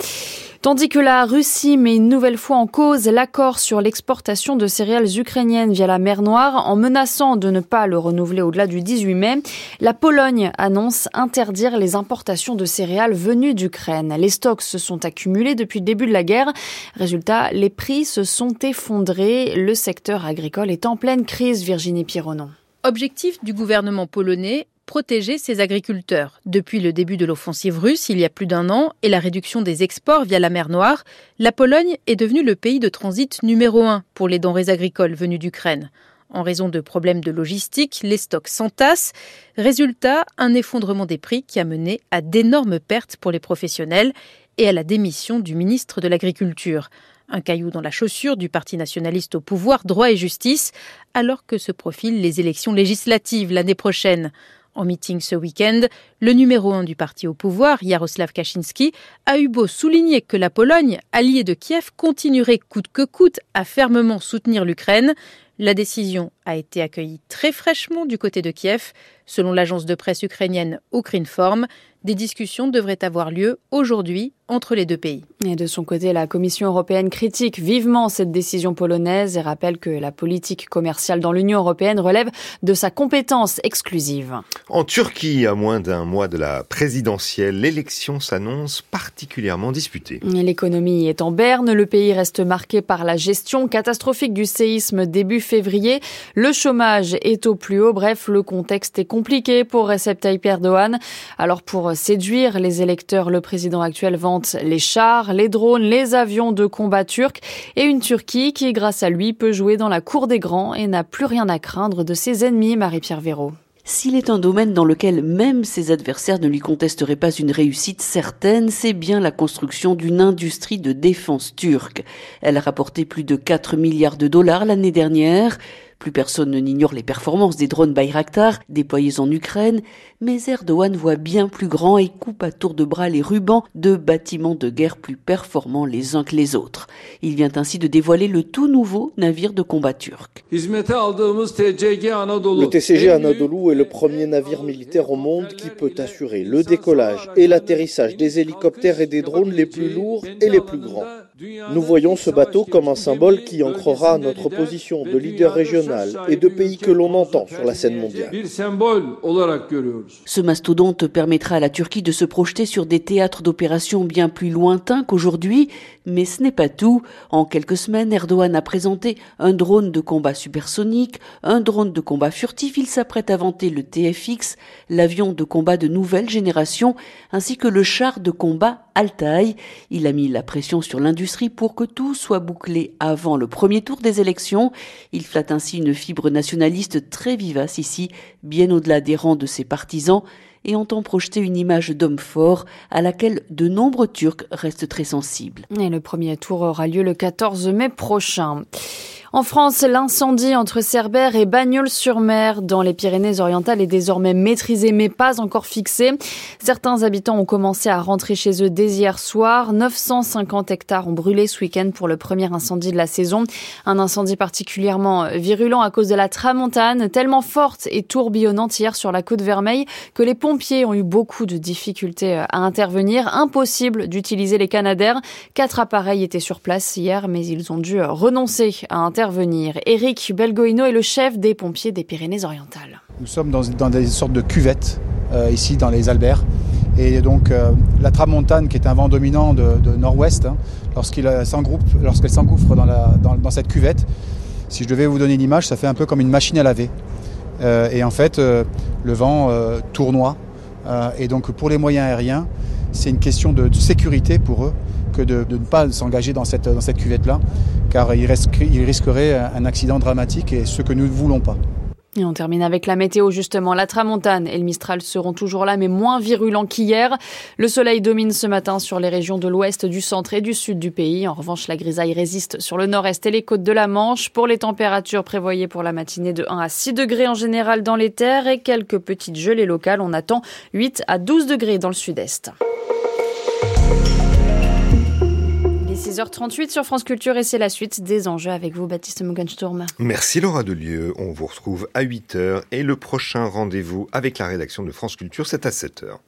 Tandis que la Russie met une nouvelle fois en cause l'accord sur l'exportation de céréales ukrainiennes via la mer Noire en menaçant de ne pas le renouveler au-delà du 18 mai, la Pologne annonce interdire les importations de céréales venues d'Ukraine. Les stocks se sont accumulés depuis le début de la guerre. Résultat, les prix se sont effondrés. Le secteur agricole est en pleine crise, Virginie Pironon. Objectif du gouvernement polonais, protéger ses agriculteurs. Depuis le début de l'offensive russe, il y a plus d'un an, et la réduction des exports via la mer Noire, la Pologne est devenue le pays de transit numéro un pour les denrées agricoles venues d'Ukraine. En raison de problèmes de logistique, les stocks s'entassent. Résultat, un effondrement des prix qui a mené à d'énormes pertes pour les professionnels et à la démission du ministre de l'Agriculture. Un caillou dans la chaussure du Parti nationaliste au pouvoir, droit et justice, alors que se profilent les élections législatives l'année prochaine. En meeting ce week-end, le numéro un du parti au pouvoir, Jaroslav Kaczynski, a eu beau souligner que la Pologne, alliée de Kiev, continuerait coûte que coûte à fermement soutenir l'Ukraine. La décision a été accueillie très fraîchement du côté de Kiev. Selon l'agence de presse ukrainienne Ukrinform, des discussions devraient avoir lieu aujourd'hui entre les deux pays. Et de son côté, la Commission européenne critique vivement cette décision polonaise et rappelle que la politique commerciale dans l'Union européenne relève de sa compétence exclusive. En Turquie, à moins d'un mois de la présidentielle, l'élection s'annonce particulièrement disputée. L'économie est en berne, le pays reste marqué par la gestion catastrophique du séisme début février, le chômage est au plus haut, bref, le contexte est compliqué pour Recep Tayyip Erdogan. Alors pour séduire les électeurs, le président actuel vante les chars, les drones, les avions de combat turcs et une Turquie qui, grâce à lui, peut jouer dans la cour des grands et n'a plus rien à craindre de ses ennemis, Marie-Pierre Véraud. S'il est un domaine dans lequel même ses adversaires ne lui contesteraient pas une réussite certaine, c'est bien la construction d'une industrie de défense turque. Elle a rapporté plus de 4 milliards de dollars l'année dernière. Plus personne ne n'ignore les performances des drones Bayraktar déployés en Ukraine, mais Erdogan voit bien plus grand et coupe à tour de bras les rubans de bâtiments de guerre plus performants les uns que les autres. Il vient ainsi de dévoiler le tout nouveau navire de combat turc. Le TCG Anadolu est le premier navire militaire au monde qui peut assurer le décollage et l'atterrissage des hélicoptères et des drones les plus lourds et les plus grands. Nous voyons ce bateau comme un symbole qui ancrera notre position de leader régional et de pays que l'on entend sur la scène mondiale. Ce mastodonte permettra à la Turquie de se projeter sur des théâtres d'opérations bien plus lointains qu'aujourd'hui, mais ce n'est pas tout. En quelques semaines, Erdogan a présenté un drone de combat supersonique, un drone de combat furtif, il s'apprête à vanter le TFX, l'avion de combat de nouvelle génération, ainsi que le char de combat Altaï. Il a mis la pression sur l'industrie pour que tout soit bouclé avant le premier tour des élections. Il flatte ainsi une fibre nationaliste très vivace ici, bien au-delà des rangs de ses partisans, et entend projeter une image d'homme fort à laquelle de nombreux Turcs restent très sensibles. Et le premier tour aura lieu le 14 mai prochain. En France, l'incendie entre Cerbère et Bagnols-sur-Mer dans les Pyrénées-Orientales est désormais maîtrisé mais pas encore fixé. Certains habitants ont commencé à rentrer chez eux dès hier soir. 950 hectares ont brûlé ce week-end pour le premier incendie de la saison. Un incendie particulièrement virulent à cause de la tramontane, tellement forte et tourbillonnante hier sur la côte Vermeille que les pompiers ont eu beaucoup de difficultés à intervenir. Impossible d'utiliser les canadaires. Quatre appareils étaient sur place hier, mais ils ont dû renoncer à intervenir intervenir. Éric Belgoino est le chef des pompiers des Pyrénées-Orientales. Nous sommes dans, des sortes de cuvettes, euh, ici dans les Alberts. Et donc euh, la tramontane, qui est un vent dominant de, nord-ouest, hein, lorsqu'il lorsqu'elle s'engouffre dans, cette cuvette, si je devais vous donner une image, ça fait un peu comme une machine à laver. Euh, et en fait, euh, le vent euh, tournoie. et donc pour les moyens aériens, c'est une question de, sécurité pour eux que de, ne pas s'engager dans cette cuvette-là, car il, risquerait, un accident dramatique et ce que nous ne voulons pas. Et on termine avec la météo justement. La tramontane et le Mistral seront toujours là mais moins virulents qu'hier. Le soleil domine ce matin sur les régions de l'ouest, du centre et du sud du pays. En revanche, la grisaille résiste sur le nord-est et les côtes de la Manche. Pour les températures prévoyées pour la matinée de 1 à 6 degrés en général dans les terres et quelques petites gelées locales, on attend 8 à 12 degrés dans le sud-est. 6h38 sur France Culture et c'est la suite des enjeux avec vous, Baptiste Muggensturm. Merci Laura Delieu. On vous retrouve à 8h et le prochain rendez-vous avec la rédaction de France Culture, c'est à 7h.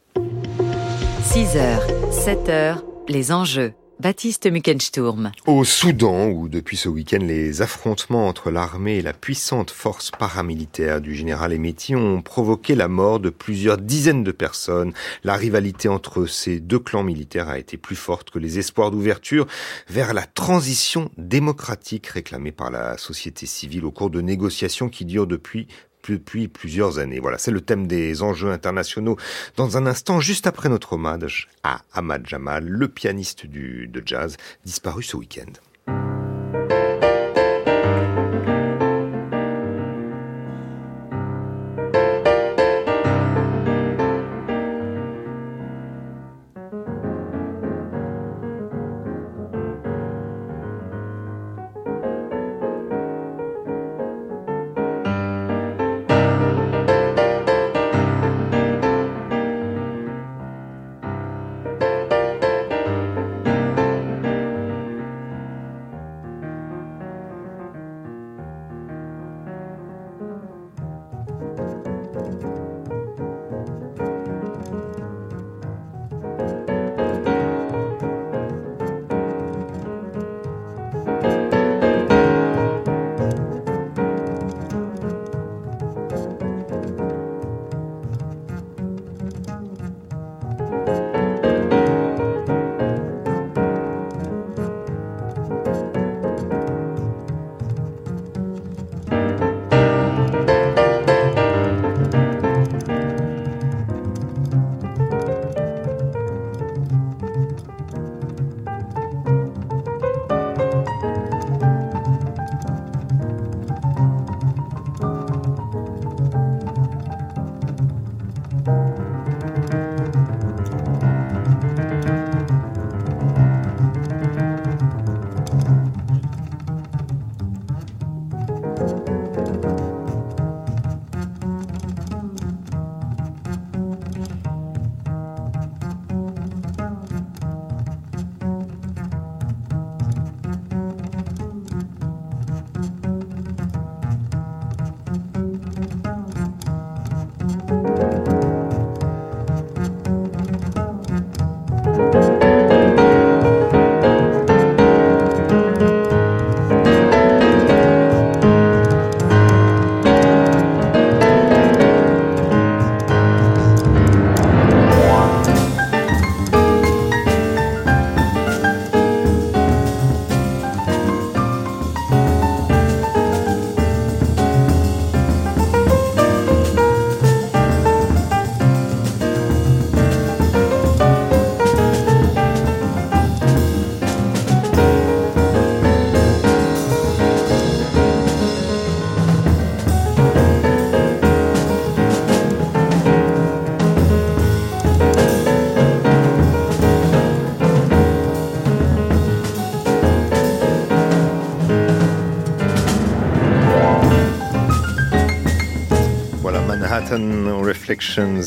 6h, 7h, les enjeux. Baptiste Mückensturm. Au Soudan, où depuis ce week-end les affrontements entre l'armée et la puissante force paramilitaire du général Emeti ont provoqué la mort de plusieurs dizaines de personnes. La rivalité entre ces deux clans militaires a été plus forte que les espoirs d'ouverture vers la transition démocratique réclamée par la société civile au cours de négociations qui durent depuis depuis plusieurs années. Voilà, c'est le thème des enjeux internationaux. Dans un instant, juste après notre hommage à Ahmad Jamal, le pianiste de jazz disparu ce week-end.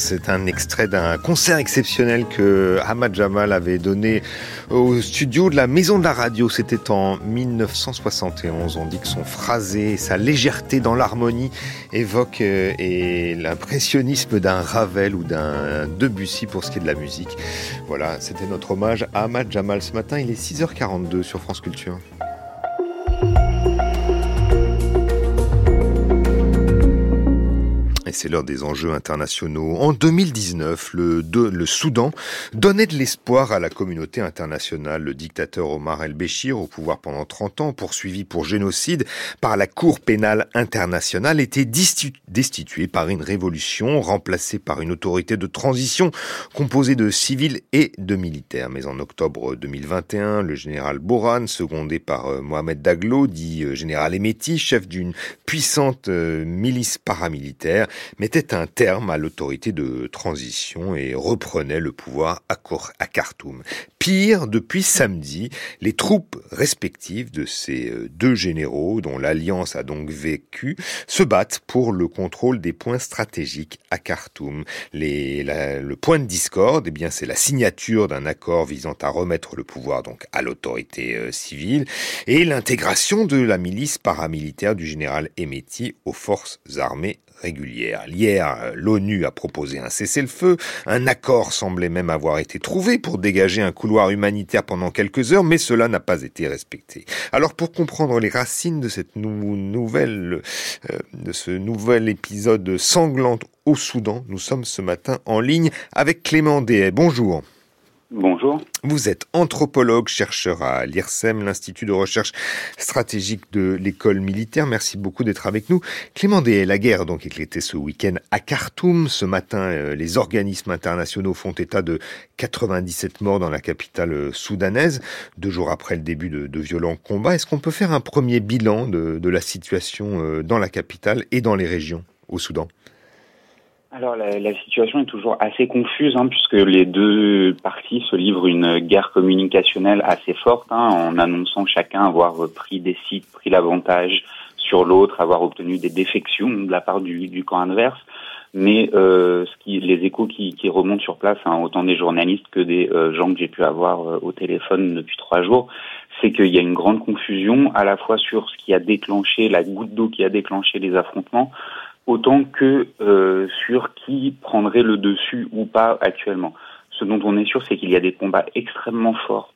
C'est un extrait d'un concert exceptionnel que Ahmad Jamal avait donné au studio de la Maison de la Radio. C'était en 1971. On dit que son phrasé, sa légèreté dans l'harmonie évoque euh, l'impressionnisme d'un Ravel ou d'un Debussy pour ce qui est de la musique. Voilà, c'était notre hommage à Ahmad Jamal ce matin. Il est 6h42 sur France Culture. Et c'est l'heure des enjeux internationaux. En 2019, le, Soudan donnait de l'espoir à la communauté internationale. Le dictateur Omar el-Béchir, au pouvoir pendant 30 ans, poursuivi pour génocide par la Cour pénale internationale, était destitué par une révolution, remplacé par une autorité de transition composée de civils et de militaires. Mais en octobre 2021, le général Boran, secondé par euh, Mohamed Daglo, dit euh, général Emeti, chef d'une puissante euh, milice paramilitaire, mettait un terme à l'autorité de transition et reprenait le pouvoir à, Khartoum. Pire, depuis samedi, les troupes respectives de ces euh, deux généraux, dont l'alliance a donc vécu, se battent pour le contrôle des points stratégiques à Khartoum. le point de discorde, eh bien, c'est la signature d'un accord visant à remettre le pouvoir donc à l'autorité euh, civile et l'intégration de la milice paramilitaire du général Emeti aux forces armées régulières. guerre. Hier, l'ONU a proposé un cessez-le-feu. Un accord semblait même avoir été trouvé pour dégager un couloir humanitaire pendant quelques heures, mais cela n'a pas été respecté. Alors pour comprendre les racines de cette nouvelle, euh, de ce nouvel épisode sanglant au Soudan, nous sommes ce matin en ligne avec Clément Dehay. Bonjour. Bonjour. Vous êtes anthropologue, chercheur à l'IRSEM, l'Institut de recherche stratégique de l'école militaire. Merci beaucoup d'être avec nous. Clément Dehay, la guerre donc éclatait ce week-end à Khartoum. Ce matin, euh, les organismes internationaux font état de 97 morts dans la capitale euh, soudanaise, deux jours après le début de, violents combats. Est-ce qu'on peut faire un premier bilan de la situation euh, dans la capitale et dans les régions au Soudan? Alors la, la, situation est toujours assez confuse hein, puisque les deux parties se livrent une guerre communicationnelle assez forte hein, en annonçant chacun avoir pris des sites, pris l'avantage sur l'autre, avoir obtenu des défections de la part du, du camp adverse. Mais euh, ce qui, les échos qui, qui, remontent sur place, hein, autant des journalistes que des euh, gens que j'ai pu avoir euh, au téléphone depuis trois jours, c'est qu'il y a une grande confusion à la fois sur ce qui a déclenché la goutte d'eau qui a déclenché les affrontements, autant que euh, sur qui prendrait le dessus ou pas actuellement. Ce dont on est sûr, c'est qu'il y a des combats extrêmement forts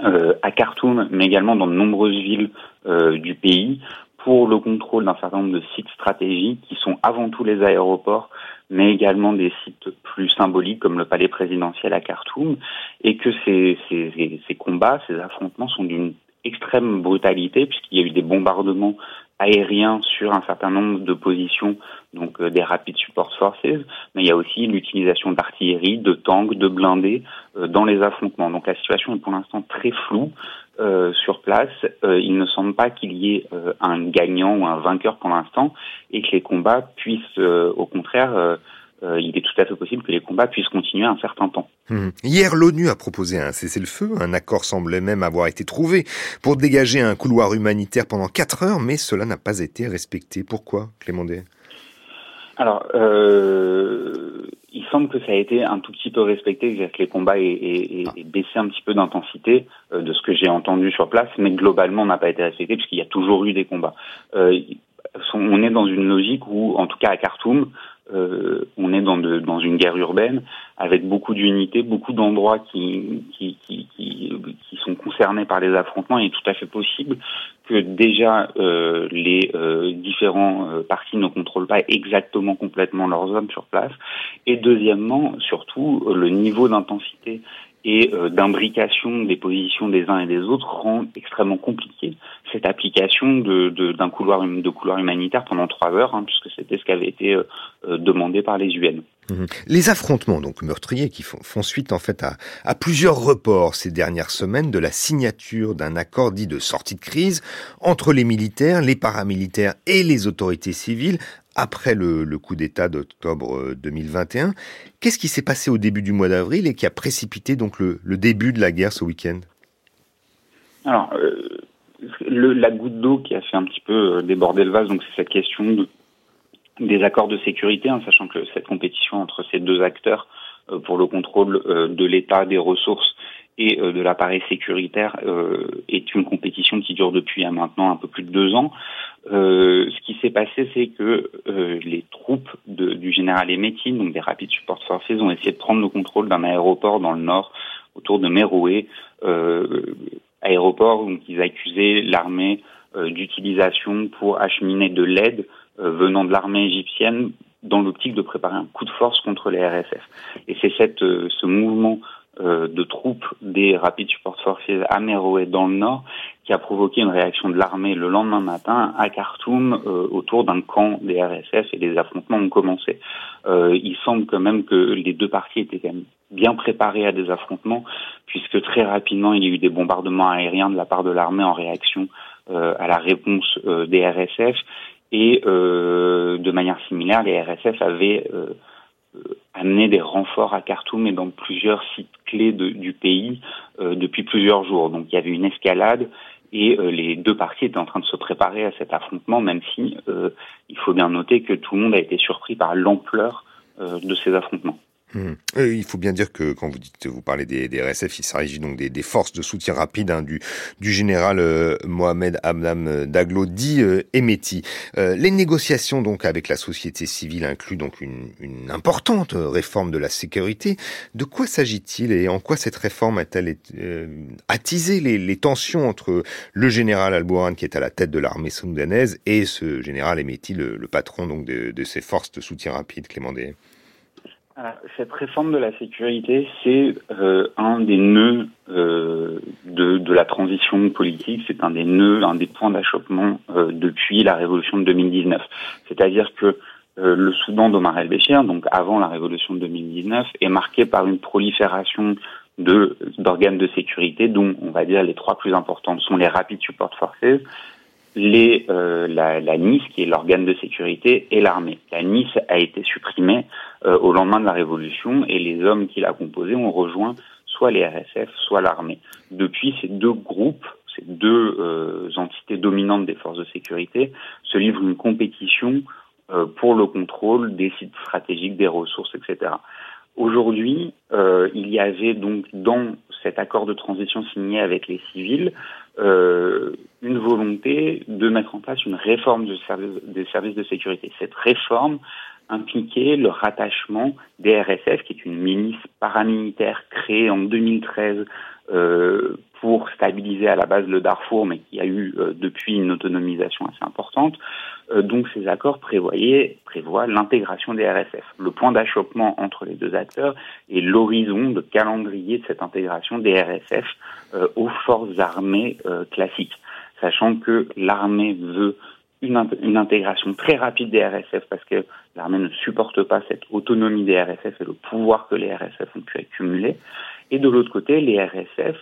euh, à Khartoum, mais également dans de nombreuses villes euh, du pays, pour le contrôle d'un certain nombre de sites stratégiques qui sont avant tout les aéroports, mais également des sites plus symboliques comme le palais présidentiel à Khartoum, et que ces, combats, ces affrontements sont d'une extrême brutalité puisqu'il y a eu des bombardements aériens sur un certain nombre de positions, donc euh, des Rapid Support Forces, mais il y a aussi l'utilisation d'artillerie, de tanks, de blindés euh, dans les affrontements. Donc la situation est pour l'instant très floue euh, sur place. il ne semble pas qu'il y ait un gagnant ou un vainqueur pour l'instant et que les combats puissent au contraire euh, il est tout à fait possible que les combats puissent continuer un certain temps. Hum. Hier, l'ONU a proposé un cessez-le-feu. Un accord semblait même avoir été trouvé pour dégager un couloir humanitaire pendant quatre heures, mais cela n'a pas été respecté. Pourquoi, Clément Day Alors, euh, il semble que ça a été un tout petit peu respecté, que les combats aient, ah. baissé un petit peu d'intensité euh, de ce que j'ai entendu sur place, mais globalement, n'a pas été respecté puisqu'il y a toujours eu des combats. on est dans une logique où, en tout cas à Khartoum, euh, on est dans, une guerre urbaine avec beaucoup d'unités, beaucoup d'endroits qui, sont concernés par les affrontements. Il est tout à fait possible que déjà euh, les euh, différents partis ne contrôlent pas exactement complètement leurs hommes sur place. Et deuxièmement, surtout, le niveau d'intensité et euh, d'imbrication des positions des uns et des autres rend extrêmement compliqué cette application de, d'un couloir de couloir humanitaire pendant trois heures, hein, puisque c'était ce qui avait été euh, euh, demandé par les UN. Mhm. Les affrontements donc meurtriers qui font, font suite en fait à, plusieurs reports ces dernières semaines de la signature d'un accord dit de sortie de crise entre les militaires, les paramilitaires et les autorités civiles après le, coup d'État d'octobre 2021. Euh, Qu'est-ce qui s'est passé au début du mois d'avril et qui a précipité donc le, début de la guerre ce week-end? Alors, euh, la goutte d'eau qui a fait un petit peu euh, déborder le vase, donc c'est cette question des accords de sécurité, hein, sachant que cette compétition entre ces deux acteurs pour le contrôle de l'État, des ressources et de l'appareil sécuritaire est une compétition qui dure depuis maintenant un peu plus de deux ans. Euh, ce qui s'est passé, c'est que euh, les troupes de, du général Emeti, donc des Rapid Support Forces, ont essayé de prendre le contrôle d'un aéroport dans le nord, autour de Meroé, euh, aéroport où ils accusaient l'armée euh, d'utilisation pour acheminer de l'aide euh, venant de l'armée égyptienne dans l'optique de préparer un coup de force contre les RSF. Et c'est cette ce mouvement euh, de troupes des Rapid Support Forces à Meroé dans le nord qui a provoqué une réaction de l'armée le lendemain matin à Khartoum euh, autour d'un camp des RSF et les affrontements ont commencé. Euh, il semble quand même que les deux parties étaient quand même bien préparées à des affrontements puisque très rapidement il y a eu des bombardements aériens de la part de l'armée en réaction à la réponse des RSF et de manière similaire les RSF avaient euh, amener des renforts à Khartoum et dans plusieurs sites clés du pays euh, depuis plusieurs jours. Donc il y avait une escalade et euh, les deux parties étaient en train de se préparer à cet affrontement, même si il faut bien noter que tout le monde a été surpris par l'ampleur de ces affrontements. Hum. il faut bien dire que quand vous dites, vous parlez des, RSF, il s'agit donc des, forces de soutien rapide hein, du, du général euh, Mohamed Abdam Daglo, dit euh, Emeti. Euh, les négociations donc avec la société civile incluent donc une, une importante réforme de la sécurité. De quoi s'agit-il et en quoi cette réforme a-t-elle euh, attisé les, les, tensions entre le général Al-Bourhan qui est à la tête de l'armée soudanaise et ce général Emeti, le, le patron donc de, de, ces forces de soutien rapide, Clément Day cette réforme de la sécurité, c'est euh, un des nœuds euh, de, de, la transition politique, c'est un des nœuds, un des points d'achoppement euh, depuis la révolution de 2019. C'est-à-dire que euh, le Soudan d'Omar el-Béchir, donc avant la révolution de 2019, est marqué par une prolifération de d'organes de sécurité, dont on va dire les trois plus importantes sont les Rapid Support Forces, les, euh, la, la, qui est l'organe de sécurité, et l'armée. La NIS a été supprimée euh, au lendemain de la Révolution et les hommes qui la composaient ont rejoint soit les RSF, soit l'armée. Depuis, ces deux groupes, ces deux euh, entités dominantes des forces de sécurité, se livrent une compétition pour le contrôle des sites stratégiques, des ressources, etc. Aujourd'hui, euh, il y avait donc dans cet accord de transition signé avec les civils euh, une volonté de mettre en place une réforme service, des services de sécurité. Cette réforme impliquait le rattachement des RSF, qui est une milice paramilitaire créée en 2013 euh, pour stabiliser à la base le Darfour, mais qui a eu euh, depuis une autonomisation assez importante. Euh, donc ces accords prévoyaient, prévoient l'intégration des RSF. Le point d'achoppement entre les deux acteurs est l'horizon de calendrier de cette intégration des RSF euh, aux forces armées classiques, sachant que l'armée veut une, une, intégration très rapide des RSF parce que l'armée ne supporte pas cette autonomie des RSF et le pouvoir que les RSF ont pu accumuler. Et de l'autre côté, les RSF euh,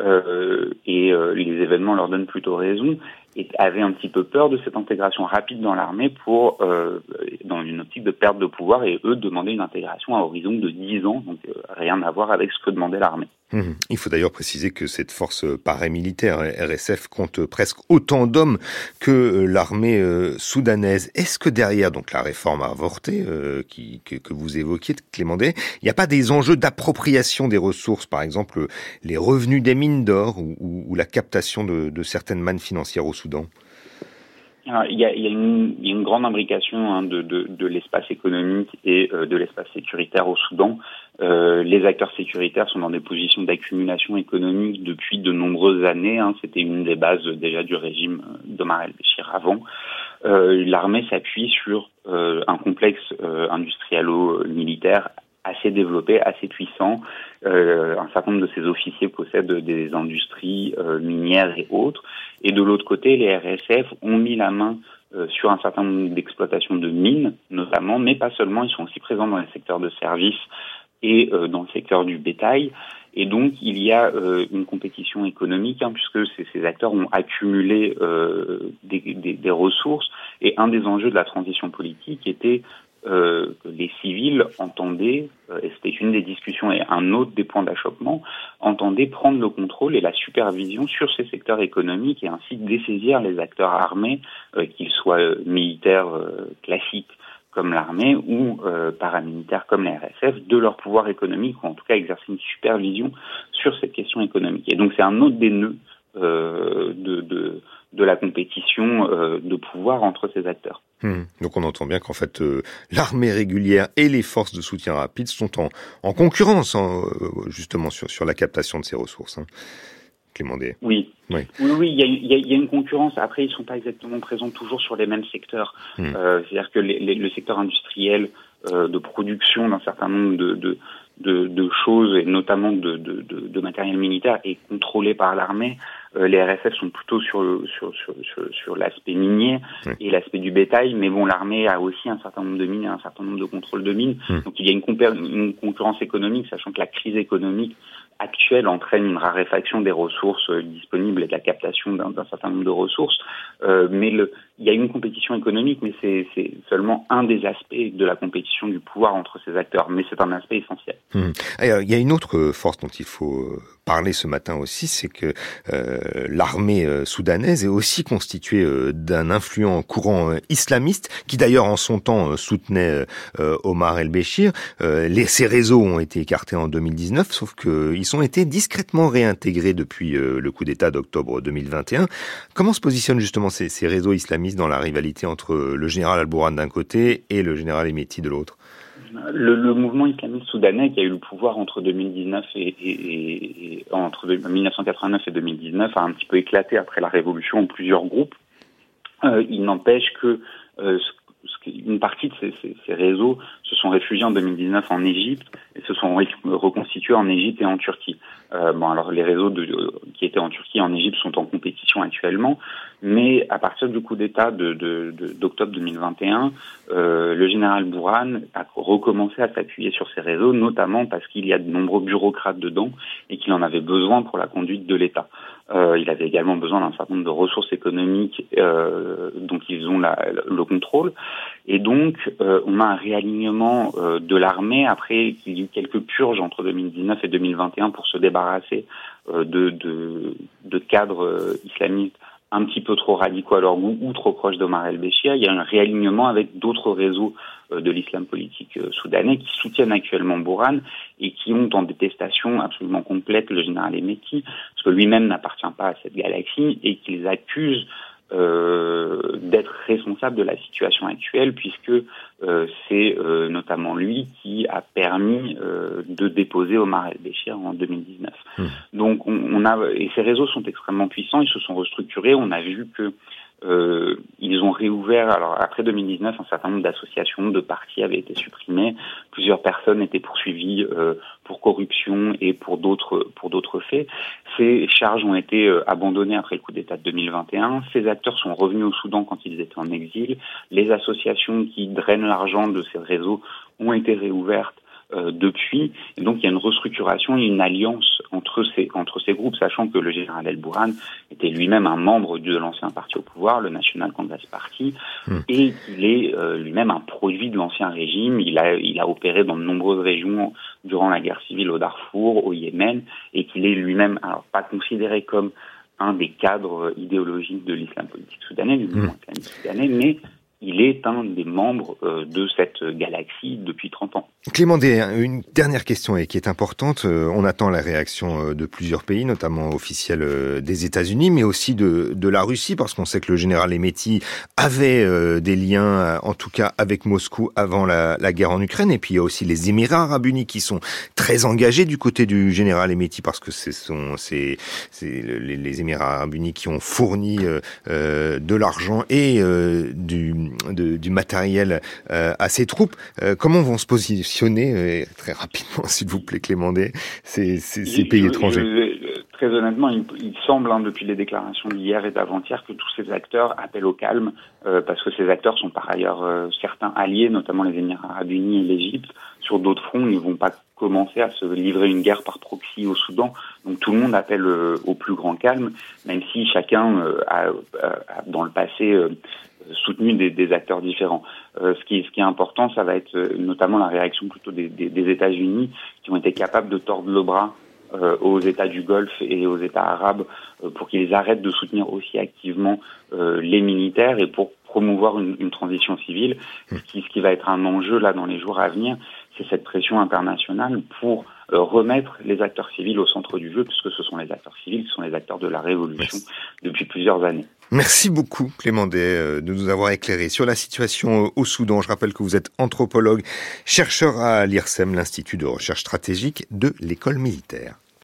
et euh, les événements leur donnent plutôt raison, et avaient un petit peu peur de cette intégration rapide dans l'armée pour euh, dans une optique de perte de pouvoir et eux demandaient une intégration à horizon de 10 ans, donc euh, rien à voir avec ce que demandait l'armée. Mmh. Il faut d'ailleurs préciser que cette force paramilitaire RSF compte presque autant d'hommes que euh, l'armée euh, soudanaise. Est-ce que derrière donc la réforme avortée qui, que, que, vous évoquiez, Clément Day, il n'y a pas des enjeux d'appropriation des ressources, par exemple les revenus des mines d'or ou, la captation de, certaines mannes financières au Alors, il, y a, une, grande imbrication hein, de, l'espace économique et euh, de l'espace sécuritaire au Soudan. Euh, les acteurs sécuritaires sont dans des positions d'accumulation économique depuis de nombreuses années. Hein. C'était une des bases déjà du régime d'Omar el-Béchir avant. Euh, L'armée s'appuie sur euh, un complexe euh, industrialo-militaire assez développé, assez puissant. Euh, un certain nombre de ces officiers possèdent des industries euh, minières et autres. Et de l'autre côté, les RSF ont mis la main euh, sur un certain nombre d'exploitations de mines, notamment, mais pas seulement. Ils sont aussi présents dans les secteurs de services et euh, dans le secteur du bétail. Et donc, il y a euh, une compétition économique, hein, puisque ces, ces, acteurs ont accumulé des, des, des ressources. Et un des enjeux de la transition politique était euh, que les civils entendaient, euh, et c'était une des discussions et un autre des points d'achoppement, entendaient prendre le contrôle et la supervision sur ces secteurs économiques et ainsi dessaisir les acteurs armés, euh, qu'ils soient euh, militaires euh, classiques comme l'armée ou paramilitaires comme les RSF, de leur pouvoir économique ou en tout cas exercer une supervision sur cette question économique. Et donc c'est un autre des nœuds de, de de la compétition euh, de pouvoir entre ces acteurs. Hum. Donc on entend bien qu'en fait euh, l'armée régulière et les forces de soutien rapide sont en, en concurrence hein, justement sur, sur la captation de ces ressources. Hein. Clément Day. Oui. Oui, oui, oui il, y a, y y une concurrence. Après, ils ne sont pas exactement présents toujours sur les mêmes secteurs. Hum. Euh, C'est-à-dire que les, les, le secteur industriel euh, de production d'un certain nombre de, de, de, de, choses, et notamment de, de, de, de matériel militaire, est contrôlé par l'armée. Euh, les RSF sont plutôt sur, sur, sur, sur, sur l'aspect minier oui. et l'aspect du bétail, mais bon, l'armée a aussi un certain nombre de mines et un certain nombre de contrôles de mines. Mmh. Donc il y a une, une concurrence économique, sachant que la crise économique actuelle entraîne une raréfaction des ressources euh, disponibles et de la captation d'un certain nombre de ressources. Euh, mais le, il y a une compétition économique, mais c'est seulement un des aspects de la compétition du pouvoir entre ces acteurs, mais c'est un aspect essentiel. Hum. il y a une autre force dont il faut parler ce matin aussi, c'est que euh, l'armée euh, soudanaise est aussi constituée euh, d'un influent courant islamiste, qui d'ailleurs en son temps soutenait Omar el-Béchir. ces réseaux ont été écartés en 2019, sauf qu'ils ont été discrètement réintégrés depuis le coup d'État d'octobre 2021. Comment se positionnent justement ces réseaux islamistes dans la rivalité entre le général al-Bourhan d'un côté et le général Emeti de l'autre le, mouvement islamiste soudanais qui a eu le pouvoir entre 2019 et, entre 1989 et 2019 a un petit peu éclaté après la révolution en plusieurs groupes. Euh, il n'empêche que euh, une partie de ces, réseaux se sont réfugiés en 2019 en Égypte se sont reconstitués en Égypte et en Turquie. Euh, bon, alors les réseaux de, qui étaient en Turquie et en Égypte sont en compétition actuellement, mais à partir du coup d'État d'octobre de, 2021, euh, le général Bourhan a recommencé à s'appuyer sur ces réseaux, notamment parce qu'il y a de nombreux bureaucrates dedans et qu'il en avait besoin pour la conduite de l'État. Euh, il avait également besoin d'un certain nombre de ressources économiques euh, dont ils ont la, le contrôle. Et donc, euh, on a un réalignement euh, de l'armée après qu'il y ait eu quelques purges entre 2019 et 2021 pour se débarrasser euh, de, de, de, cadres islamistes un petit peu trop radicaux à leur goût ou trop proches d'Omar el-Béchir. Il y a un réalignement avec d'autres réseaux de l'islam politique soudanais qui soutiennent actuellement Bourhan et qui ont en détestation absolument complète le général Emeti, parce que lui-même n'appartient pas à cette galaxie et qu'ils accusent euh, d'être responsable de la situation actuelle puisque euh, c'est euh, notamment lui qui a permis euh, de déposer Omar el-Béchir en 2019. Mmh. Donc on, on, a et ces réseaux sont extrêmement puissants, ils se sont restructurés. On a vu que euh, ils ont réouvert, alors après 2019, un certain nombre d'associations, de partis avaient été supprimés, plusieurs personnes étaient poursuivies euh, pour corruption et pour d'autres pour d'autres faits. Ces charges ont été euh, abandonnées après le coup d'État de 2021. Ces acteurs sont revenus au Soudan quand ils étaient en exil. Les associations qui drainent l'argent de ces réseaux ont été réouvertes depuis. Et donc il y a une restructuration et une alliance entre ces, entre ces groupes, sachant que le général El Bourhan était lui-même un membre de l'ancien parti au pouvoir, le National Congress Party, hmm. et qu'il est euh, lui-même un produit de l'ancien régime. Il a, il a opéré dans de nombreuses régions durant la guerre civile au Darfour, au Yémen, et qu'il est lui-même, alors pas considéré comme un des cadres idéologiques de l'islam politique soudanais, du mouvement hmm. soudanais, mais il est un des membres euh, de cette galaxie depuis 30 ans. Clément une dernière question et qui est importante. Euh, on attend la réaction euh, de plusieurs pays, notamment officiels des États-Unis, mais aussi de, la Russie, parce qu'on sait que le général Emeti avait des liens, en tout cas avec Moscou, avant la, guerre en Ukraine. Et puis il y a aussi les Émirats arabes unis qui sont très engagés du côté du général Emeti, parce que ce sont c'est les, les, Émirats arabes unis qui ont fourni euh, de l'argent et du matériel euh, à ces troupes. Euh, comment vont se positionner, euh, très rapidement s'il vous plaît Clément ces, ces, ces pays étrangers Très honnêtement, il, il semble, hein, depuis les déclarations d'hier et d'avant-hier, que tous ces acteurs appellent au calme, parce que ces acteurs sont par ailleurs certains alliés, notamment les Émirats arabes unis et l'Égypte. Sur d'autres fronts, ils ne vont pas commencer à se livrer une guerre par proxy au Soudan. Donc tout le monde appelle au plus grand calme, même si chacun a, a, dans le passé soutenu des, acteurs différents. Euh, ce, qui, ce qui est important, ça va être euh, notamment la réaction plutôt des, des, des États-Unis qui ont été capables de tordre le bras euh, aux États du Golfe et aux États arabes euh, pour qu'ils arrêtent de soutenir aussi activement euh, les militaires et pour promouvoir une, une transition civile. Ce qui, ce qui va être un enjeu là dans les jours à venir, c'est cette pression internationale pour remettre les acteurs civils au centre du jeu, puisque ce sont les acteurs civils qui sont les acteurs de la révolution depuis plusieurs années. Merci beaucoup Clément Day euh, de nous avoir éclairé sur la situation euh, au Soudan. Je rappelle que vous êtes anthropologue, chercheur à l'IRSEM, l'Institut de recherche stratégique de l'école militaire.